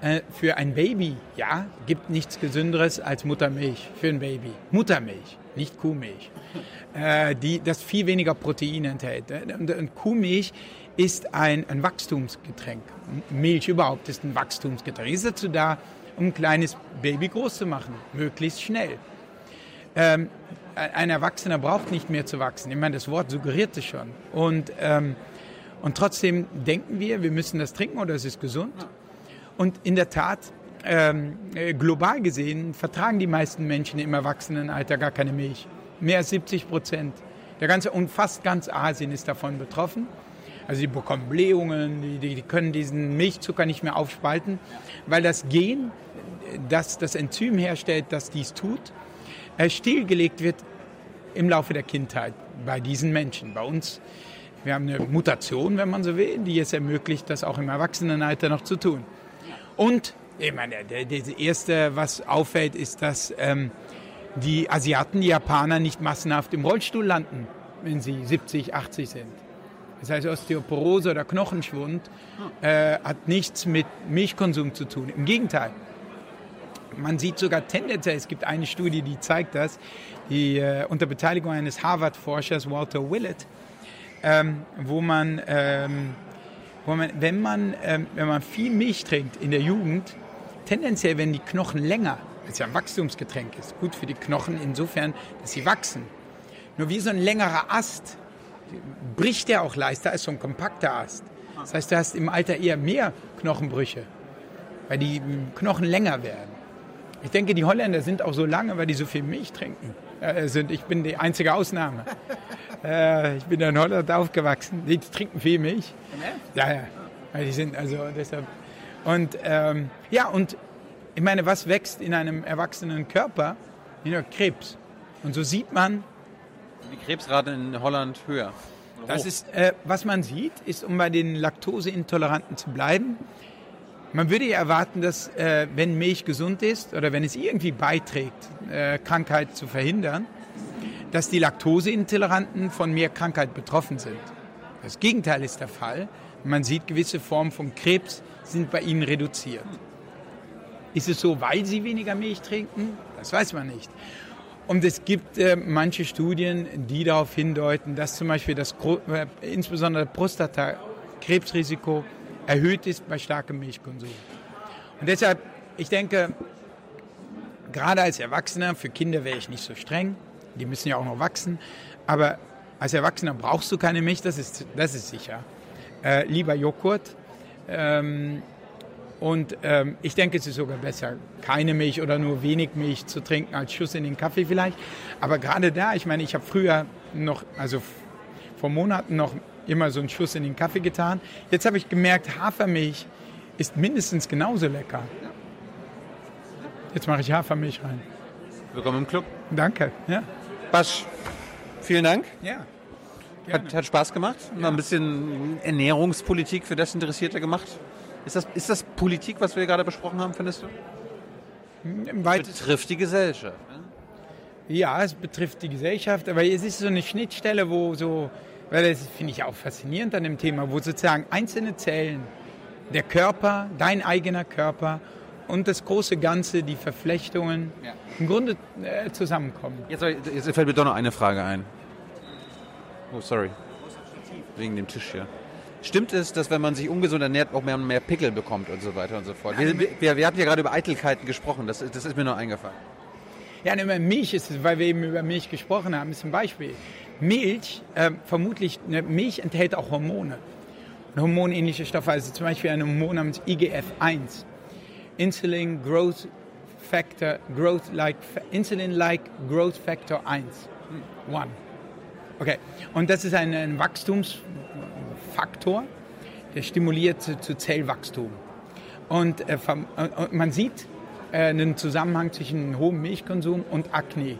Äh, für ein Baby, ja, gibt nichts Gesünderes als Muttermilch für ein Baby. Muttermilch, nicht Kuhmilch. Äh, die, das viel weniger Protein enthält. Und, und Kuhmilch ist ein, ein Wachstumsgetränk. Milch überhaupt ist ein Wachstumsgetränk. Ist dazu da, um ein kleines Baby groß zu machen, möglichst schnell. Ähm, ein Erwachsener braucht nicht mehr zu wachsen. Ich meine, das Wort suggeriert es schon. Und, ähm, und trotzdem denken wir, wir müssen das trinken oder es ist gesund. Und in der Tat, ähm, äh, global gesehen, vertragen die meisten Menschen im Erwachsenenalter gar keine Milch. Mehr als 70 Prozent. Der ganze, und fast ganz Asien ist davon betroffen. Also die bekommen Blähungen, die, die können diesen Milchzucker nicht mehr aufspalten, weil das Gen, das das Enzym herstellt, das dies tut, stillgelegt wird im Laufe der Kindheit bei diesen Menschen. Bei uns Wir haben eine Mutation, wenn man so will, die es ermöglicht, das auch im Erwachsenenalter noch zu tun. Und ich meine, das erste, was auffällt, ist, dass ähm, die Asiaten, die Japaner nicht massenhaft im Rollstuhl landen, wenn sie 70, 80 sind. Das heißt, Osteoporose oder Knochenschwund äh, hat nichts mit Milchkonsum zu tun. Im Gegenteil. Man sieht sogar tendenziell, es gibt eine Studie, die zeigt das, die äh, unter Beteiligung eines Harvard-Forschers Walter Willett, ähm, wo man, ähm, wo man, wenn man, ähm, wenn man viel Milch trinkt in der Jugend, tendenziell werden die Knochen länger, weil es ja ein Wachstumsgetränk ist, gut für die Knochen insofern, dass sie wachsen. Nur wie so ein längerer Ast bricht der auch leichter als so ein kompakter Ast. Das heißt, du hast im Alter eher mehr Knochenbrüche, weil die Knochen länger werden. Ich denke, die Holländer sind auch so lange, weil die so viel Milch trinken. Äh, sind, ich bin die einzige Ausnahme. äh, ich bin in Holland aufgewachsen. Die trinken viel Milch. Ja, ja. Die sind also deshalb. Und ähm, ja, und ich meine, was wächst in einem erwachsenen Körper? Ja, Krebs. Und so sieht man. Die Krebsrate in Holland höher. Das ist, äh, was man sieht, ist, um bei den Laktoseintoleranten zu bleiben, man würde ja erwarten, dass äh, wenn Milch gesund ist oder wenn es irgendwie beiträgt, äh, Krankheit zu verhindern, dass die Laktoseintoleranten von mehr Krankheit betroffen sind. Das Gegenteil ist der Fall. Man sieht, gewisse Formen von Krebs sind bei ihnen reduziert. Ist es so, weil sie weniger Milch trinken? Das weiß man nicht. Und es gibt äh, manche Studien, die darauf hindeuten, dass zum Beispiel das äh, insbesondere Prostatakrebsrisiko erhöht ist bei starkem Milchkonsum. Und deshalb, ich denke, gerade als Erwachsener, für Kinder wäre ich nicht so streng, die müssen ja auch noch wachsen, aber als Erwachsener brauchst du keine Milch, das ist, das ist sicher. Äh, lieber Joghurt. Ähm, und ähm, ich denke, es ist sogar besser, keine Milch oder nur wenig Milch zu trinken als Schuss in den Kaffee vielleicht. Aber gerade da, ich meine, ich habe früher noch, also vor Monaten noch immer so einen Schuss in den Kaffee getan. Jetzt habe ich gemerkt, Hafermilch ist mindestens genauso lecker. Jetzt mache ich Hafermilch rein. Willkommen im Club. Danke. Ja. Basch, vielen Dank. Ja. Hat, hat Spaß gemacht. Ja. Mal ein bisschen Ernährungspolitik für das Interessierte gemacht. Ist das, ist das Politik, was wir gerade besprochen haben, findest du? Weit betrifft die Gesellschaft. Ne? Ja, es betrifft die Gesellschaft, aber es ist so eine Schnittstelle, wo so weil das finde ich auch faszinierend an dem Thema, wo sozusagen einzelne Zellen, der Körper, dein eigener Körper und das große Ganze, die Verflechtungen ja. im Grunde äh, zusammenkommen. Jetzt, jetzt, fällt mir doch noch eine Frage ein. Oh, sorry. Wegen dem Tisch hier. Stimmt es, dass wenn man sich ungesund ernährt, auch mehr, mehr Pickel bekommt und so weiter und so fort? Wir, wir, wir hatten ja gerade über Eitelkeiten gesprochen, das, das ist mir noch eingefallen. Ja, über Milch ist es, weil wir eben über Milch gesprochen haben, ist ein Beispiel. Milch, äh, vermutlich, ne, Milch enthält auch Hormone. Hormonähnliche Stoffe, also zum Beispiel ein Hormon namens IGF-1. Insulin Growth Factor, Growth like, Insulin-like Growth Factor 1. 1. Okay, und das ist ein, ein Wachstumsfaktor, der stimuliert zu, zu Zellwachstum. Und äh, man sieht äh, einen Zusammenhang zwischen hohem Milchkonsum und Akne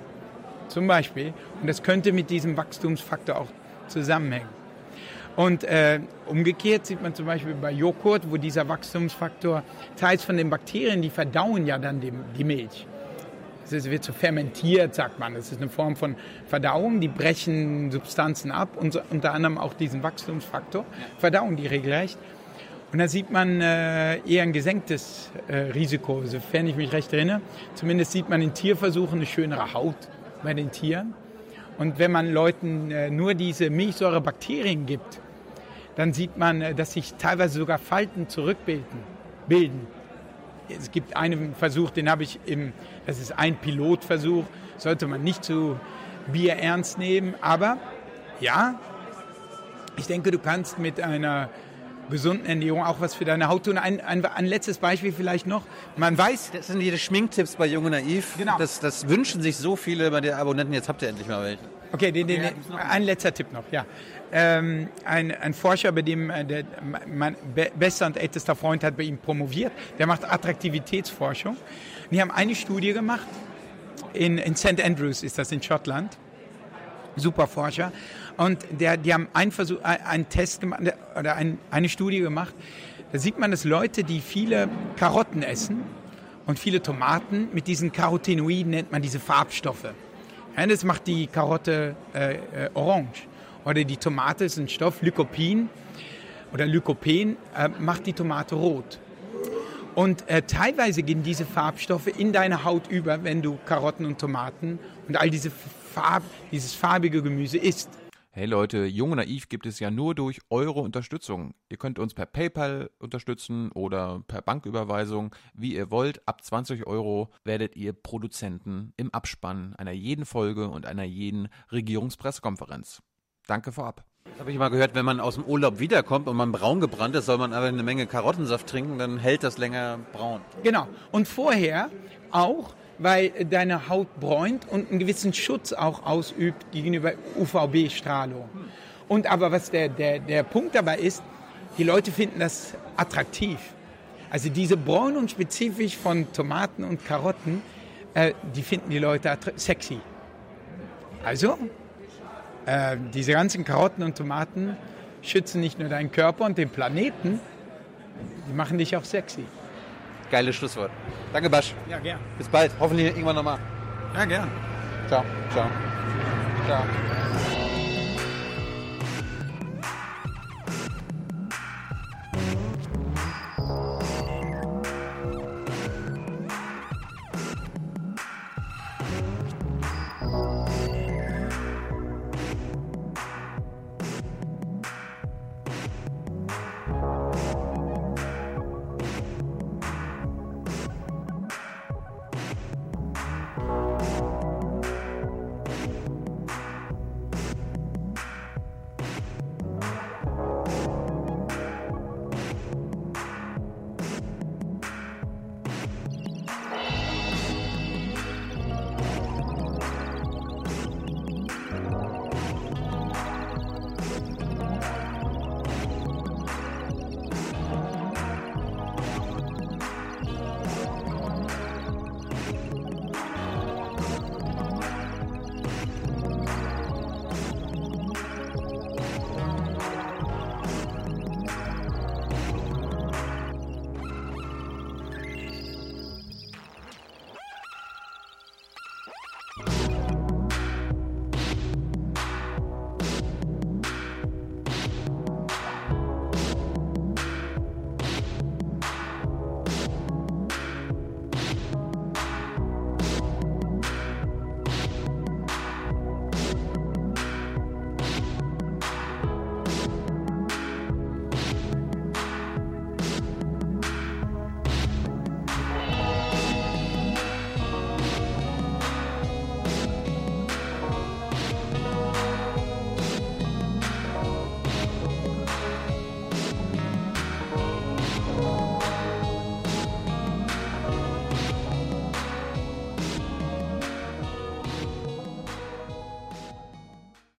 zum Beispiel. Und das könnte mit diesem Wachstumsfaktor auch zusammenhängen. Und äh, umgekehrt sieht man zum Beispiel bei Joghurt, wo dieser Wachstumsfaktor teils von den Bakterien, die verdauen ja dann die, die Milch. Es wird so fermentiert, sagt man. Das ist eine Form von Verdauung. Die brechen Substanzen ab und unter anderem auch diesen Wachstumsfaktor, verdauen die regelrecht. Und da sieht man äh, eher ein gesenktes äh, Risiko, sofern ich mich recht erinnere. Zumindest sieht man in Tierversuchen eine schönere Haut bei den Tieren. Und wenn man Leuten äh, nur diese Milchsäurebakterien gibt, dann sieht man, äh, dass sich teilweise sogar Falten zurückbilden. Bilden. Es gibt einen Versuch, den habe ich im, das ist ein Pilotversuch, sollte man nicht zu Bier ernst nehmen, aber ja, ich denke, du kannst mit einer gesunden Ernährung auch was für deine Haut tun. Ein, ein, ein, letztes Beispiel vielleicht noch. Man weiß... Das sind die Schminktipps bei Jung und Naiv. Genau. Das, das wünschen sich so viele bei den Abonnenten. Jetzt habt ihr endlich mal welche. Okay, den, den, ein letzter Tipp noch, ja. Ähm, ein, ein, Forscher, bei dem äh, der, mein bester und ältester Freund hat bei ihm promoviert, der macht Attraktivitätsforschung. Die haben eine Studie gemacht, in, in St. Andrews ist das in Schottland. super Forscher. Und der, die haben einen, Versuch, einen Test gemacht oder ein, eine Studie gemacht. Da sieht man, dass Leute, die viele Karotten essen und viele Tomaten, mit diesen Carotinoiden nennt man diese Farbstoffe. Ja, das macht die Karotte äh, äh, orange. Oder die Tomate ist ein Stoff, Lycopin oder Lycopen, äh, macht die Tomate rot. Und äh, teilweise gehen diese Farbstoffe in deine Haut über, wenn du Karotten und Tomaten und all diese Farb, dieses farbige Gemüse isst. Hey Leute, Jung und Naiv gibt es ja nur durch eure Unterstützung. Ihr könnt uns per PayPal unterstützen oder per Banküberweisung, wie ihr wollt. Ab 20 Euro werdet ihr Produzenten im Abspann einer jeden Folge und einer jeden Regierungspressekonferenz. Danke vorab. Das habe ich mal gehört, wenn man aus dem Urlaub wiederkommt und man braun gebrannt ist, soll man aber eine Menge Karottensaft trinken, dann hält das länger braun. Genau. Und vorher auch, weil deine Haut bräunt und einen gewissen Schutz auch ausübt gegenüber UVB-Strahlung. Und aber was der, der, der Punkt dabei ist, die Leute finden das attraktiv. Also diese Bräunung spezifisch von Tomaten und Karotten, äh, die finden die Leute sexy. Also äh, diese ganzen Karotten und Tomaten schützen nicht nur deinen Körper und den Planeten, die machen dich auch sexy. Geiles Schlusswort. Danke, Basch. Ja, gern. Bis bald. Hoffentlich irgendwann nochmal. Ja, gern. Ciao. Ciao. Ciao.